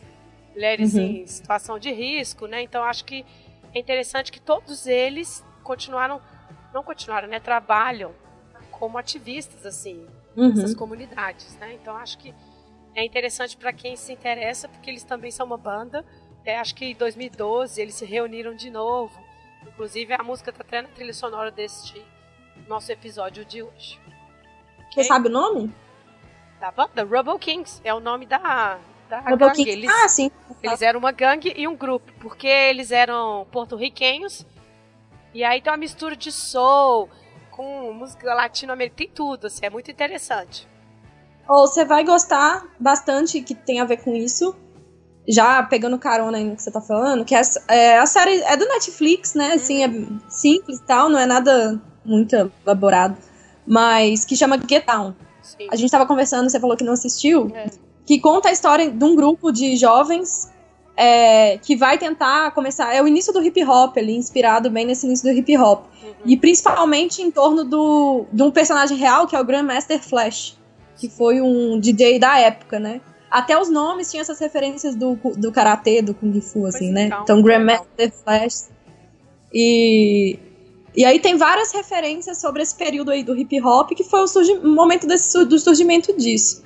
mulheres uhum. em situação de risco, né? Então acho que é interessante que todos eles continuaram, não continuaram, né? Trabalham como ativistas, assim, uhum. nessas comunidades, né? Então acho que é interessante para quem se interessa, porque eles também são uma banda. É, acho que em 2012 eles se reuniram de novo. Inclusive a música está até na trilha sonora deste nosso episódio de hoje. Você sabe o nome? Da banda? Rubble Kings. É o nome da, da gangue. Eles, ah, sim. Eles eram uma gangue e um grupo, porque eles eram porto-riquenhos. E aí tem uma mistura de soul com música latino-americana, tem tudo, assim, é muito interessante. Ou você vai gostar bastante que tem a ver com isso. Já pegando carona aí no que você tá falando, que é, é a série é do Netflix, né? Assim, é uhum. simples e tal, não é nada muito elaborado mas que chama Get Down. Sim. A gente tava conversando, você falou que não assistiu, é. Que conta a história de um grupo de jovens é, que vai tentar começar. É o início do hip hop ali, inspirado bem nesse início do hip hop. Uhum. E principalmente em torno do, de um personagem real, que é o Grandmaster Flash, que foi um DJ da época, né? Até os nomes tinham essas referências do, do karatê, do kung fu, assim, né? Então, então Grandmaster Flash. E e aí tem várias referências sobre esse período aí do hip hop, que foi o, o momento desse, do surgimento disso.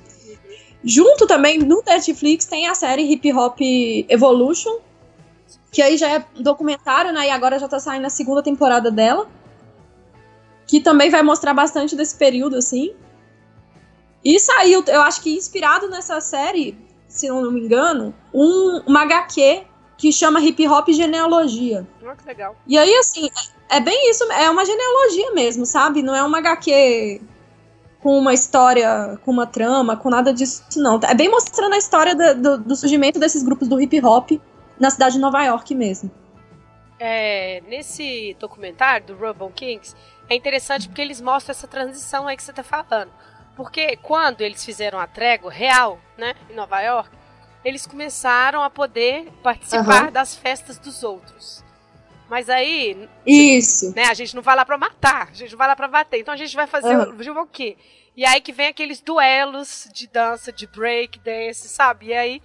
Junto também no Netflix tem a série Hip Hop Evolution, que aí já é documentário, né? E agora já tá saindo a segunda temporada dela. Que também vai mostrar bastante desse período, assim. E saiu, eu acho que inspirado nessa série, se não me engano, um, uma HQ que chama Hip Hop Genealogia. Oh, que legal. E aí, assim, é bem isso, é uma genealogia mesmo, sabe? Não é uma HQ com uma história, com uma trama, com nada disso, não. É bem mostrando a história do, do, do surgimento desses grupos do hip hop na cidade de Nova York mesmo. É, nesse documentário do Rubble Kings, é interessante porque eles mostram essa transição aí que você está falando. Porque quando eles fizeram a trégua real, né, em Nova York, eles começaram a poder participar uhum. das festas dos outros. Mas aí. Isso. Né, a gente não vai lá pra matar, a gente não vai lá pra bater. Então a gente vai fazer uhum. o, quê? E aí que vem aqueles duelos de dança, de break dance, sabe? E aí,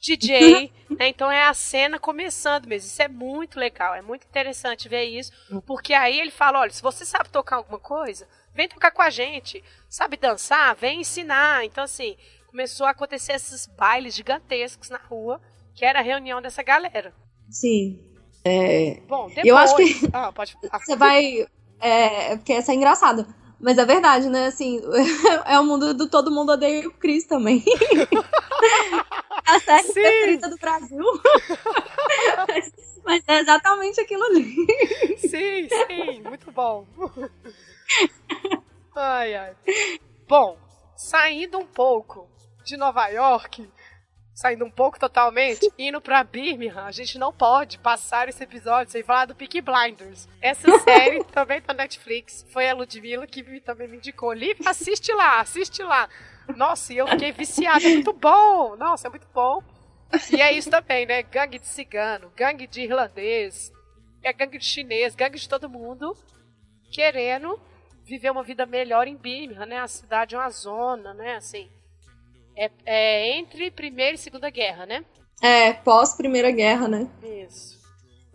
DJ, né? Então é a cena começando mesmo. Isso é muito legal, é muito interessante ver isso. Porque aí ele fala: olha, se você sabe tocar alguma coisa, vem tocar com a gente. Sabe dançar? Vem ensinar. Então, assim, começou a acontecer esses bailes gigantescos na rua, que era a reunião dessa galera. Sim. É, Bom, depois... Eu acho que ah, pode... você vai. É, porque essa é engraçado. Mas é verdade, né? Assim, é o mundo do todo mundo odeia o Cris também. a série Sim. preferida do Brasil. mas, mas, é exatamente aquilo ali. Sim, sim, muito bom. Ai, ai. Bom, saindo um pouco de Nova York, saindo um pouco totalmente, indo pra Birmingham, a gente não pode passar esse episódio sem falar do Peaky Blinders. Essa série também tá na Netflix. Foi a Ludmilla que me, também me indicou. Liv, assiste lá, assiste lá. Nossa, e eu fiquei viciada. É muito bom. Nossa, é muito bom. E é isso também, né? Gangue de cigano, gangue de irlandês, é gangue de chinês, gangue de todo mundo querendo viver uma vida melhor em Birmingham, né? A cidade é uma zona, né? Assim, é, é entre Primeira e Segunda Guerra, né? É, pós Primeira Guerra, né? Isso.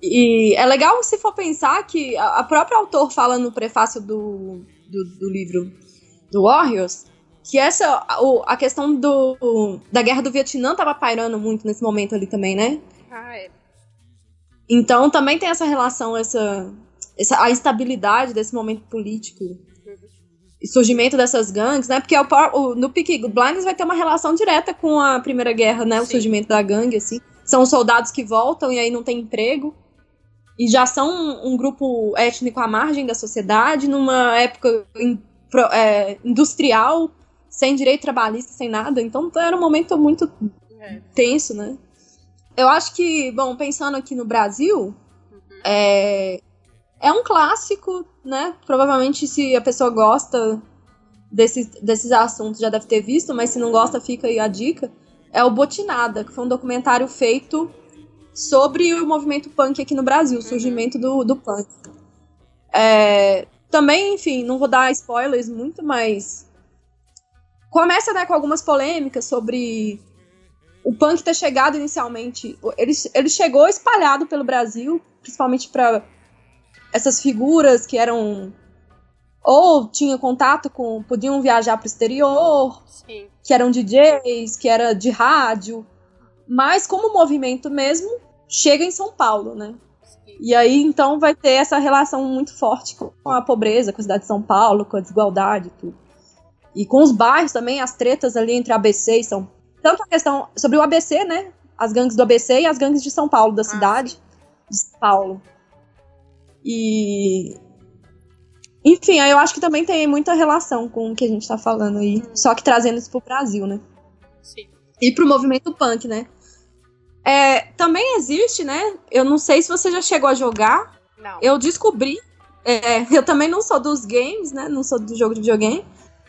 E é legal se for pensar que a própria autor fala no prefácio do, do, do livro do Warriors que essa a, a questão do, da guerra do Vietnã tava pairando muito nesse momento ali também, né? Ah, é. Então também tem essa relação, essa, essa a instabilidade desse momento político surgimento dessas gangues, né? Porque o, o, no Peaky Blinders vai ter uma relação direta com a Primeira Guerra, né? O Sim. surgimento da gangue, assim. São soldados que voltam e aí não tem emprego. E já são um, um grupo étnico à margem da sociedade, numa época in, pro, é, industrial, sem direito trabalhista, sem nada. Então era um momento muito é. tenso, né? Eu acho que, bom, pensando aqui no Brasil, uhum. é, é um clássico, né? Provavelmente se a pessoa gosta desses, desses assuntos já deve ter visto, mas se não gosta, fica aí a dica. É o Botinada, que foi um documentário feito sobre o movimento punk aqui no Brasil, o uhum. surgimento do, do punk. É, também, enfim, não vou dar spoilers muito, mas começa né, com algumas polêmicas sobre o punk ter chegado inicialmente. Ele, ele chegou espalhado pelo Brasil, principalmente para essas figuras que eram ou tinham contato com, podiam viajar para o exterior, Sim. que eram DJs, que era de rádio, mas como movimento mesmo chega em São Paulo, né? Sim. E aí então vai ter essa relação muito forte com a pobreza, com a cidade de São Paulo, com a desigualdade e tudo. E com os bairros também, as tretas ali entre ABC e São Tanto a questão sobre o ABC, né? As gangues do ABC e as gangues de São Paulo, da ah, cidade sim. de São Paulo. E. Enfim, eu acho que também tem muita relação com o que a gente tá falando aí. Hum. Só que trazendo isso pro Brasil, né? Sim. E pro movimento punk, né? É, também existe, né? Eu não sei se você já chegou a jogar. Não. Eu descobri. É, eu também não sou dos games, né? Não sou do jogo de videogame.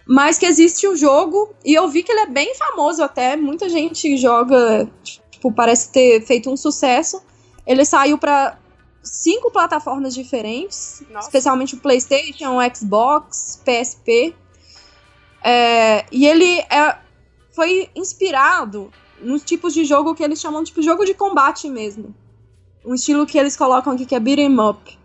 Mas que existe o um jogo. E eu vi que ele é bem famoso até. Muita gente joga. Tipo, parece ter feito um sucesso. Ele saiu para cinco plataformas diferentes, Nossa. especialmente o PlayStation, o Xbox, PSP. É, e ele é, foi inspirado nos tipos de jogo que eles chamam de tipo, jogo de combate mesmo. Um estilo que eles colocam aqui que é beat'em up.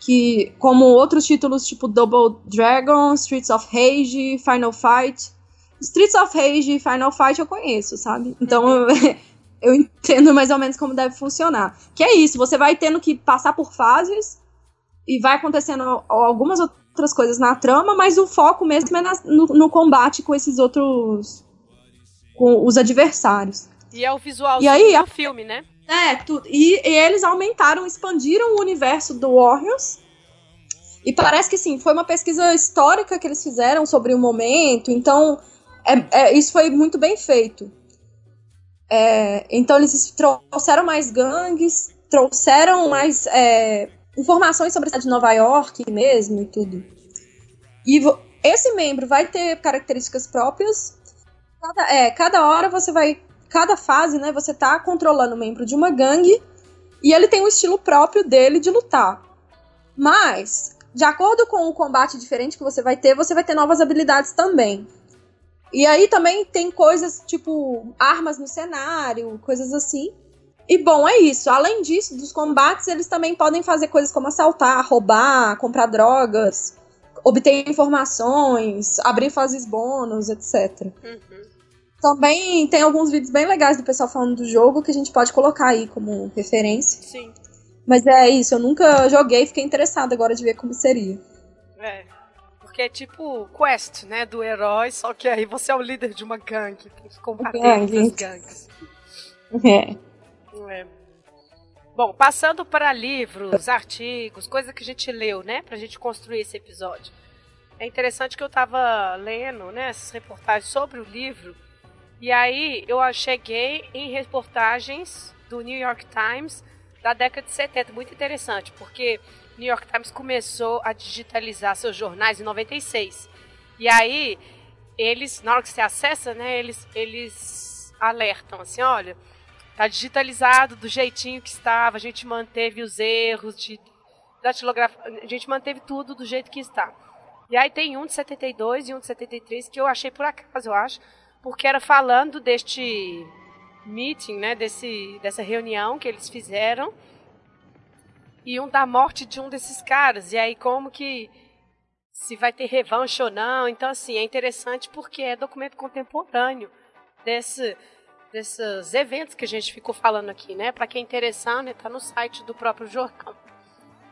Que, como outros títulos tipo Double Dragon, Streets of Rage, Final Fight. Streets of Rage e Final Fight eu conheço, sabe? Então uhum. eu entendo mais ou menos como deve funcionar. Que é isso, você vai tendo que passar por fases e vai acontecendo algumas outras coisas na trama, mas o foco mesmo é na, no, no, combate com esses outros. com os adversários. E é o visual e aí, do filme, né? É, tudo. E, e, eles aumentaram, expandiram o universo do Warriors. E parece que sim, foi uma pesquisa histórica que eles fizeram sobre o momento, então é, é, isso foi muito bem feito. É, então eles trouxeram mais gangues, trouxeram mais é, informações sobre a cidade de Nova York mesmo e tudo. E esse membro vai ter características próprias. Cada, é, cada hora você vai. Cada fase, né? Você tá controlando o membro de uma gangue. E ele tem um estilo próprio dele de lutar. Mas, de acordo com o combate diferente que você vai ter, você vai ter novas habilidades também. E aí também tem coisas tipo armas no cenário, coisas assim. E bom, é isso. Além disso, dos combates, eles também podem fazer coisas como assaltar, roubar, comprar drogas, obter informações, abrir fases bônus, etc. Uhum. Também tem alguns vídeos bem legais do pessoal falando do jogo que a gente pode colocar aí como referência. Sim. Mas é isso, eu nunca joguei, fiquei interessada agora de ver como seria. É, que é tipo quest, né, do herói, só que aí você é o líder de uma gangue, combater outras gangues. É. é. Bom, passando para livros, artigos, coisas que a gente leu, né, pra gente construir esse episódio. É interessante que eu tava lendo, né, essas reportagens sobre o livro E aí eu cheguei em reportagens do New York Times da década de 70, muito interessante, porque New York Times começou a digitalizar seus jornais em 96. E aí eles, na hora que você acessa, né, eles eles alertam assim, olha, tá digitalizado do jeitinho que estava, a gente manteve os erros de datilografia, a gente manteve tudo do jeito que está. E aí tem um de 72 e um de 73 que eu achei por acaso, eu acho, porque era falando deste meeting, né, desse, dessa reunião que eles fizeram e um da morte de um desses caras. E aí como que se vai ter revanche ou não. Então assim, é interessante porque é documento contemporâneo desse desses eventos que a gente ficou falando aqui, né? Para quem é interessado, né, tá no site do próprio jornal.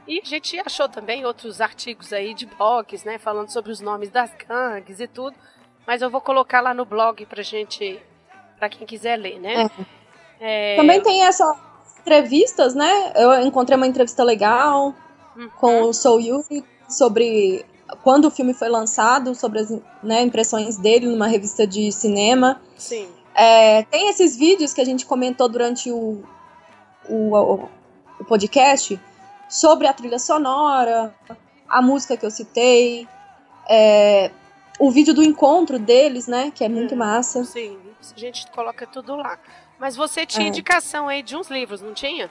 E a gente achou também outros artigos aí de blogs, né, falando sobre os nomes das gangues e tudo. Mas eu vou colocar lá no blog pra gente, pra quem quiser ler, né? É. É... Também tem essas entrevistas, né? Eu encontrei uma entrevista legal uhum. com o Soul Yuri sobre quando o filme foi lançado, sobre as né, impressões dele numa revista de cinema. Sim. É, tem esses vídeos que a gente comentou durante o, o, o podcast sobre a trilha sonora, a música que eu citei, é, o vídeo do encontro deles, né? Que é muito é, massa. Sim, a gente coloca tudo lá. Mas você tinha é. indicação aí de uns livros, não tinha?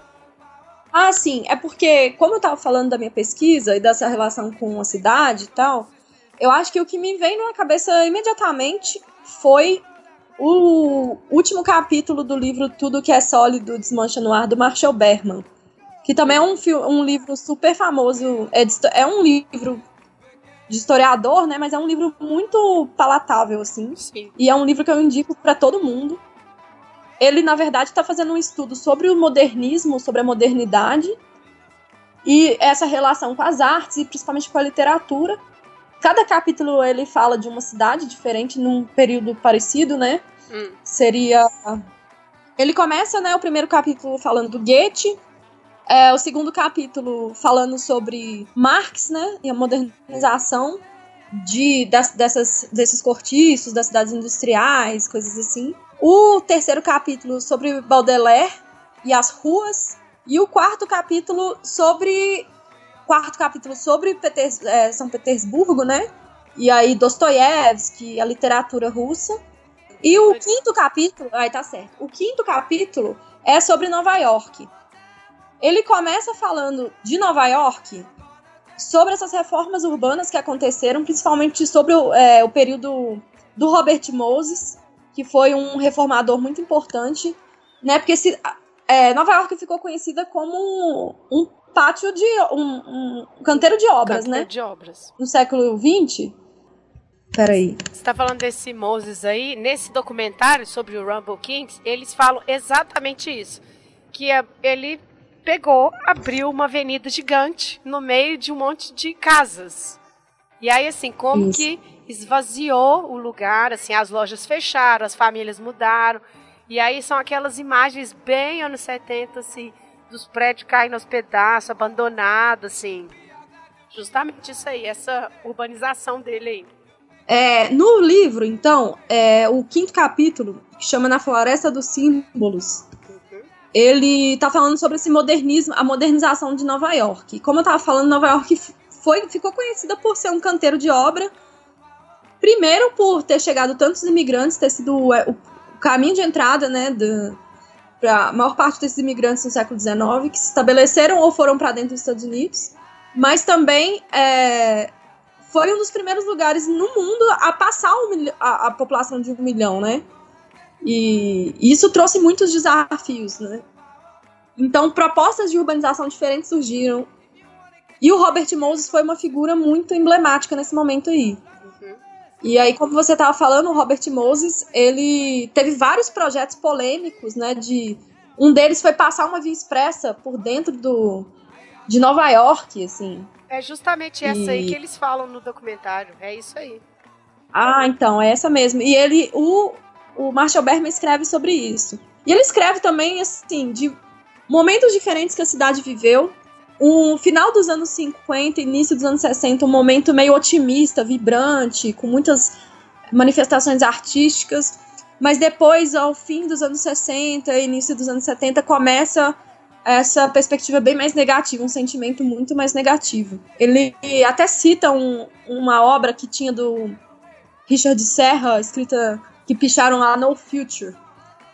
Ah, sim. É porque, como eu tava falando da minha pesquisa e dessa relação com a cidade e tal, eu acho que o que me veio na cabeça imediatamente foi o último capítulo do livro Tudo que é Sólido Desmancha no Ar, do Marshall Berman. Que também é um, um livro super famoso. É, é um livro de historiador, né? Mas é um livro muito palatável, assim. Sim. E é um livro que eu indico para todo mundo. Ele, na verdade, está fazendo um estudo sobre o modernismo, sobre a modernidade e essa relação com as artes e principalmente com a literatura. Cada capítulo ele fala de uma cidade diferente num período parecido, né? Hum. Seria ele começa, né, o primeiro capítulo falando do Goethe, é, o segundo capítulo falando sobre Marx, né, e a modernização de, das, dessas, desses cortiços, das cidades industriais, coisas assim. O terceiro capítulo sobre Baudelaire e as ruas. E o quarto capítulo sobre. Quarto capítulo sobre Peters, é, São Petersburgo, né? E aí Dostoiévski, a literatura russa. E o quinto capítulo. Aí tá certo. O quinto capítulo é sobre Nova York. Ele começa falando de Nova York, sobre essas reformas urbanas que aconteceram, principalmente sobre o, é, o período do Robert Moses, que foi um reformador muito importante, né? Porque se, é, Nova York ficou conhecida como um pátio de um, um canteiro de obras, canteiro né? de obras. No século XX. Peraí. Você está falando desse Moses aí? Nesse documentário sobre o Rumble Kings, eles falam exatamente isso. Que ele pegou, abriu uma avenida gigante no meio de um monte de casas. E aí, assim, como Isso. que esvaziou o lugar, assim, as lojas fecharam, as famílias mudaram. E aí são aquelas imagens bem anos 70, assim, dos prédios caindo aos pedaços, abandonados, assim. Justamente isso aí, essa urbanização dele aí. É, no livro, então, é, o quinto capítulo, que chama Na Floresta dos Símbolos, ele tá falando sobre esse modernismo, a modernização de Nova York. Como eu tava falando, Nova York foi, ficou conhecida por ser um canteiro de obra. Primeiro por ter chegado tantos imigrantes, ter sido é, o, caminho de entrada, né, para a maior parte desses imigrantes no século XIX que se estabeleceram ou foram para dentro dos Estados Unidos. Mas também é, foi um dos primeiros lugares no mundo a passar um, a, a população de um milhão, né? E isso trouxe muitos desafios, né? Então, propostas de urbanização diferentes surgiram. E o Robert Moses foi uma figura muito emblemática nesse momento aí. E aí, como você estava falando, o Robert Moses, ele teve vários projetos polêmicos, né? De um deles foi passar uma via expressa por dentro do de Nova York, assim. É justamente essa e... aí que eles falam no documentário. É isso aí. Ah, então, é essa mesmo. E ele, o, o Marshall Berman escreve sobre isso. E ele escreve também, assim, de momentos diferentes que a cidade viveu. O final dos anos 50, início dos anos 60, um momento meio otimista, vibrante, com muitas manifestações artísticas. Mas depois, ao fim dos anos 60, início dos anos 70, começa essa perspectiva bem mais negativa, um sentimento muito mais negativo. Ele até cita um, uma obra que tinha do Richard Serra, escrita que picharam lá No Future.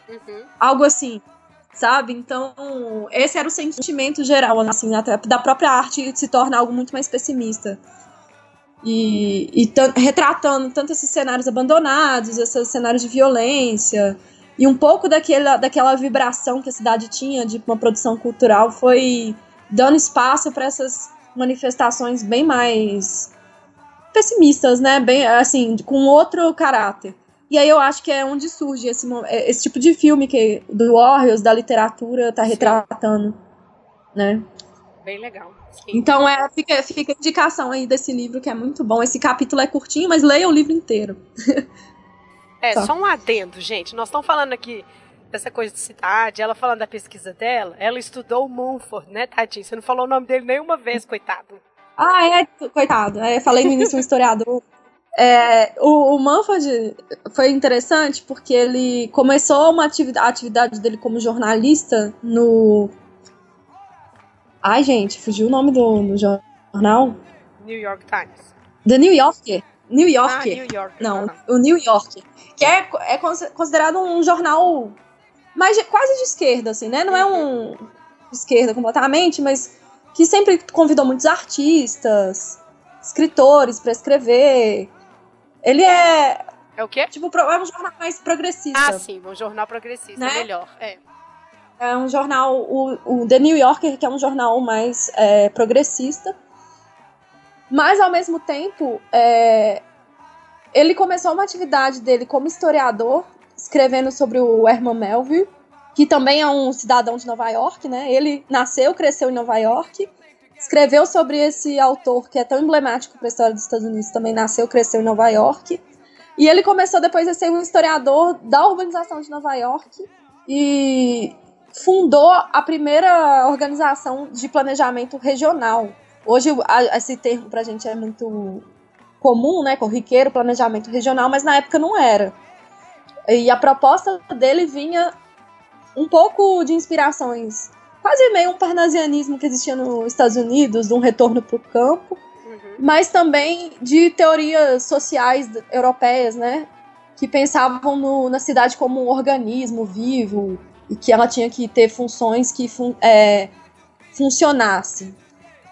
Uhum. Algo assim, sabe? Então, esse era o sentimento geral, assim, até da própria arte se torna algo muito mais pessimista. E, e retratando tanto esses cenários abandonados, esses cenários de violência, e um pouco daquela, daquela vibração que a cidade tinha de uma produção cultural foi dando espaço para essas manifestações bem mais pessimistas, né? Bem assim, com outro caráter. E aí eu acho que é onde surge esse, é, esse tipo de filme que do Warriors, da literatura, tá retratando, né? Bem legal. Sim. Então é, fica, fica a indicação aí desse livro que é muito bom. Esse capítulo é curtinho, mas leia o livro inteiro. É, só um adendo, gente. Nós estamos falando aqui dessa coisa de cidade, ela falando da pesquisa dela, ela estudou o Mumford, né, tadinho? Você não falou o nome dele nenhuma vez, coitado. Ah, é, coitado. É, falei no início um historiador. É, o, o Mumford foi interessante porque ele começou uma atividade, a atividade dele como jornalista no. Ai, gente, fugiu o nome do, do jornal? New York Times. The New Yorker. New York. Ah, New York. Não, o New York. Que é, é considerado um jornal mais de, quase de esquerda, assim, né? Não é um de esquerda completamente, mas que sempre convidou muitos artistas, escritores para escrever. Ele é. É o quê? Tipo, é um jornal mais progressista. Ah, sim, um jornal progressista, né? melhor. É. É um jornal, o, o The New Yorker, que é um jornal mais é, progressista. Mas, ao mesmo tempo, é, ele começou uma atividade dele como historiador, escrevendo sobre o Herman Melville, que também é um cidadão de Nova York, né? Ele nasceu, cresceu em Nova York, escreveu sobre esse autor que é tão emblemático para a história dos Estados Unidos, também nasceu, cresceu em Nova York. E ele começou depois a ser um historiador da urbanização de Nova York e fundou a primeira organização de planejamento regional Hoje esse termo pra gente é muito comum, né? Corriqueiro, planejamento regional, mas na época não era. E a proposta dele vinha um pouco de inspirações, quase meio um parnasianismo que existia nos Estados Unidos, de um retorno para o campo, uhum. mas também de teorias sociais europeias, né? Que pensavam no, na cidade como um organismo vivo e que ela tinha que ter funções que fun é, funcionassem.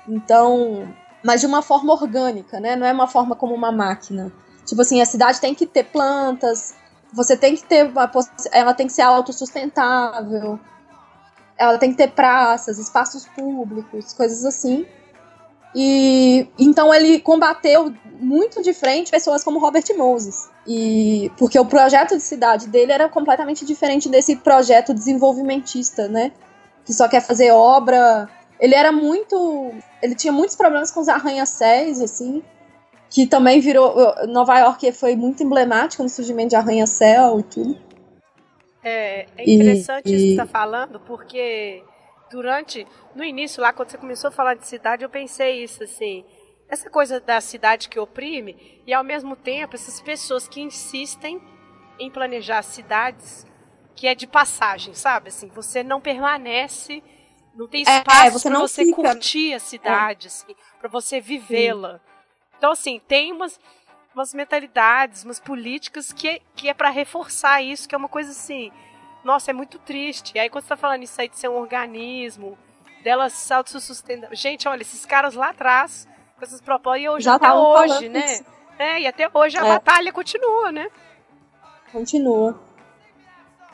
Então, mas de uma forma orgânica, né? Não é uma forma como uma máquina. Tipo assim, a cidade tem que ter plantas, você tem que ter uma, ela tem que ser autossustentável. Ela tem que ter praças, espaços públicos, coisas assim. E então ele combateu muito de frente pessoas como Robert Moses. E porque o projeto de cidade dele era completamente diferente desse projeto desenvolvimentista, né? Que só quer fazer obra ele era muito. Ele tinha muitos problemas com os arranha-céus, assim. Que também virou. Nova York foi muito emblemático no surgimento de arranha-céu e tudo. É, é interessante e, isso que você está falando, porque durante. No início, lá, quando você começou a falar de cidade, eu pensei isso, assim. Essa coisa da cidade que oprime, e ao mesmo tempo, essas pessoas que insistem em planejar cidades que é de passagem, sabe? Assim, você não permanece não tem é, espaço é, você para você fica... curtir a cidade, é. assim, para você vivê-la. Então, assim, tem umas, umas mentalidades, umas políticas que, que é para reforçar isso, que é uma coisa assim. Nossa, é muito triste. E aí, quando você tá falando isso aí de ser um organismo, dela se autossustentar. Gente, olha, esses caras lá atrás, com essas propostas, e hoje, Já até hoje, né? Isso. É, e até hoje a é. batalha continua, né? Continua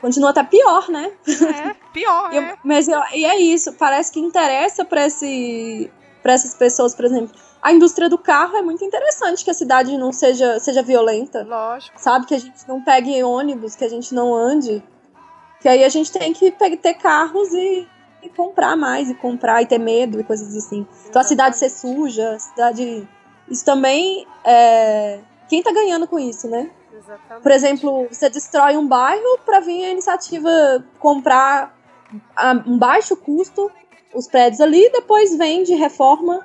continua até pior, né? É, pior, eu, é. Mas eu, e é isso, parece que interessa para esse, pra essas pessoas, por exemplo. A indústria do carro é muito interessante que a cidade não seja, seja violenta. Lógico. Sabe? Que a gente não pegue ônibus, que a gente não ande. Que aí a gente tem que ter carros e, e comprar mais, e comprar e ter medo e coisas assim. Então a cidade ser suja, a cidade. Isso também é. Quem tá ganhando com isso, né? Exatamente. Por exemplo, você destrói um bairro para vir a iniciativa comprar a um baixo custo os prédios ali e depois vende, reforma,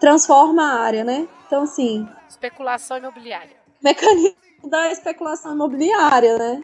transforma a área, né? Então, assim. Especulação imobiliária. Mecanismo da especulação imobiliária, né?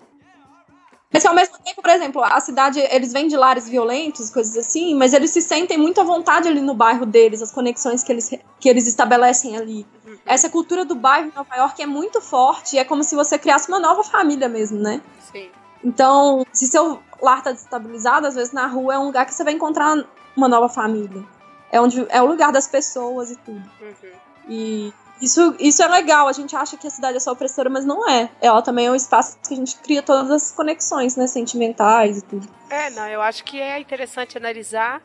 Mas ao mesmo tempo, por exemplo, a cidade, eles vêm de lares violentos, coisas assim, mas eles se sentem muito à vontade ali no bairro deles, as conexões que eles, que eles estabelecem ali. Uhum. Essa cultura do bairro em Nova York é muito forte, é como se você criasse uma nova família mesmo, né? Sim. Então, se seu lar tá desestabilizado, às vezes na rua é um lugar que você vai encontrar uma nova família. É onde é o lugar das pessoas e tudo. Uhum. E isso, isso é legal, a gente acha que a cidade é só opressora, mas não é. Ela também é um espaço que a gente cria todas as conexões, né, sentimentais e tudo. É, não, eu acho que é interessante analisar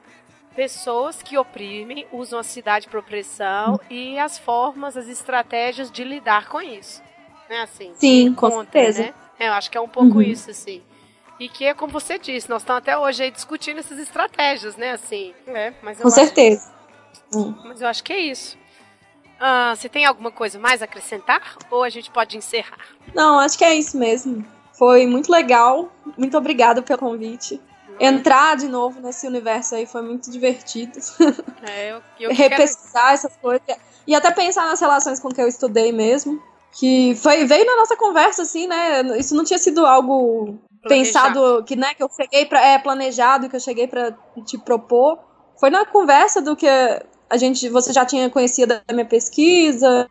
pessoas que oprimem, usam a cidade para opressão hum. e as formas, as estratégias de lidar com isso. Né, assim, Sim, com certeza. Né? É, eu acho que é um pouco uhum. isso, assim. E que é como você disse, nós estamos até hoje aí discutindo essas estratégias, né, assim. É, mas com certeza. Hum. Mas eu acho que é isso. Ah, você tem alguma coisa mais a acrescentar? Ou a gente pode encerrar? Não, acho que é isso mesmo. Foi muito legal. Muito obrigada pelo convite. Entrar de novo nesse universo aí foi muito divertido. É, eu, eu Repesquisar quero... essas coisas. E até pensar nas relações com que eu estudei mesmo. Que foi, veio na nossa conversa, assim, né? Isso não tinha sido algo planejado. pensado, que, né, que eu cheguei para É, planejado, que eu cheguei para te propor. Foi na conversa do que a gente, você já tinha conhecido da minha pesquisa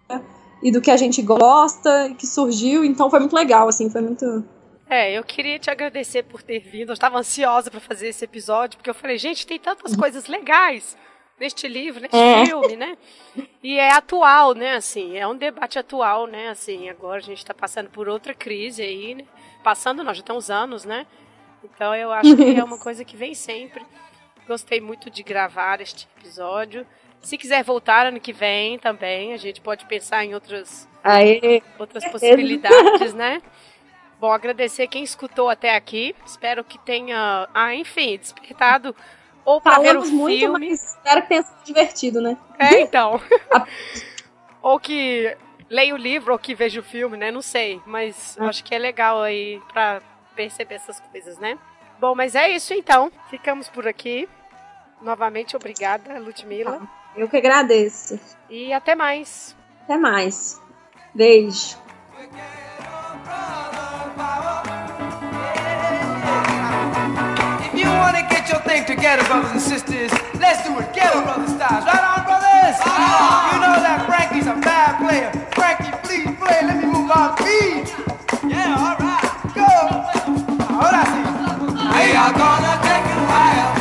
e do que a gente gosta, que surgiu, então foi muito legal, assim, foi muito. É, eu queria te agradecer por ter vindo. Eu estava ansiosa para fazer esse episódio, porque eu falei, gente, tem tantas coisas legais neste livro, neste é. filme, né? E é atual, né? Assim, é um debate atual, né? Assim, agora a gente está passando por outra crise aí, né? Passando, nós já estamos anos, né? Então eu acho que é uma coisa que vem sempre. Gostei muito de gravar este episódio. Se quiser voltar ano que vem também, a gente pode pensar em outras, Aê. outras possibilidades, né? Bom, agradecer quem escutou até aqui. Espero que tenha, ah, enfim, despertado ou para ver o muito, filme. Mas espero que tenha sido divertido, né? É, então. ou que leia o livro ou que veja o filme, né? Não sei, mas ah. acho que é legal aí para perceber essas coisas, né? Bom, mas é isso então. Ficamos por aqui. Novamente, obrigada, Ludmilla. Ah. Eu que agradeço. E até mais. Até mais. Beijo. You want to get your thing together, brothers and sisters, let's do it ghetto brother style. Right on, brothers? Ah. You know that Frankie's a bad player. Frankie, please play. Let me move on, please. Yeah, all right. Go. All right. They are gonna take a while?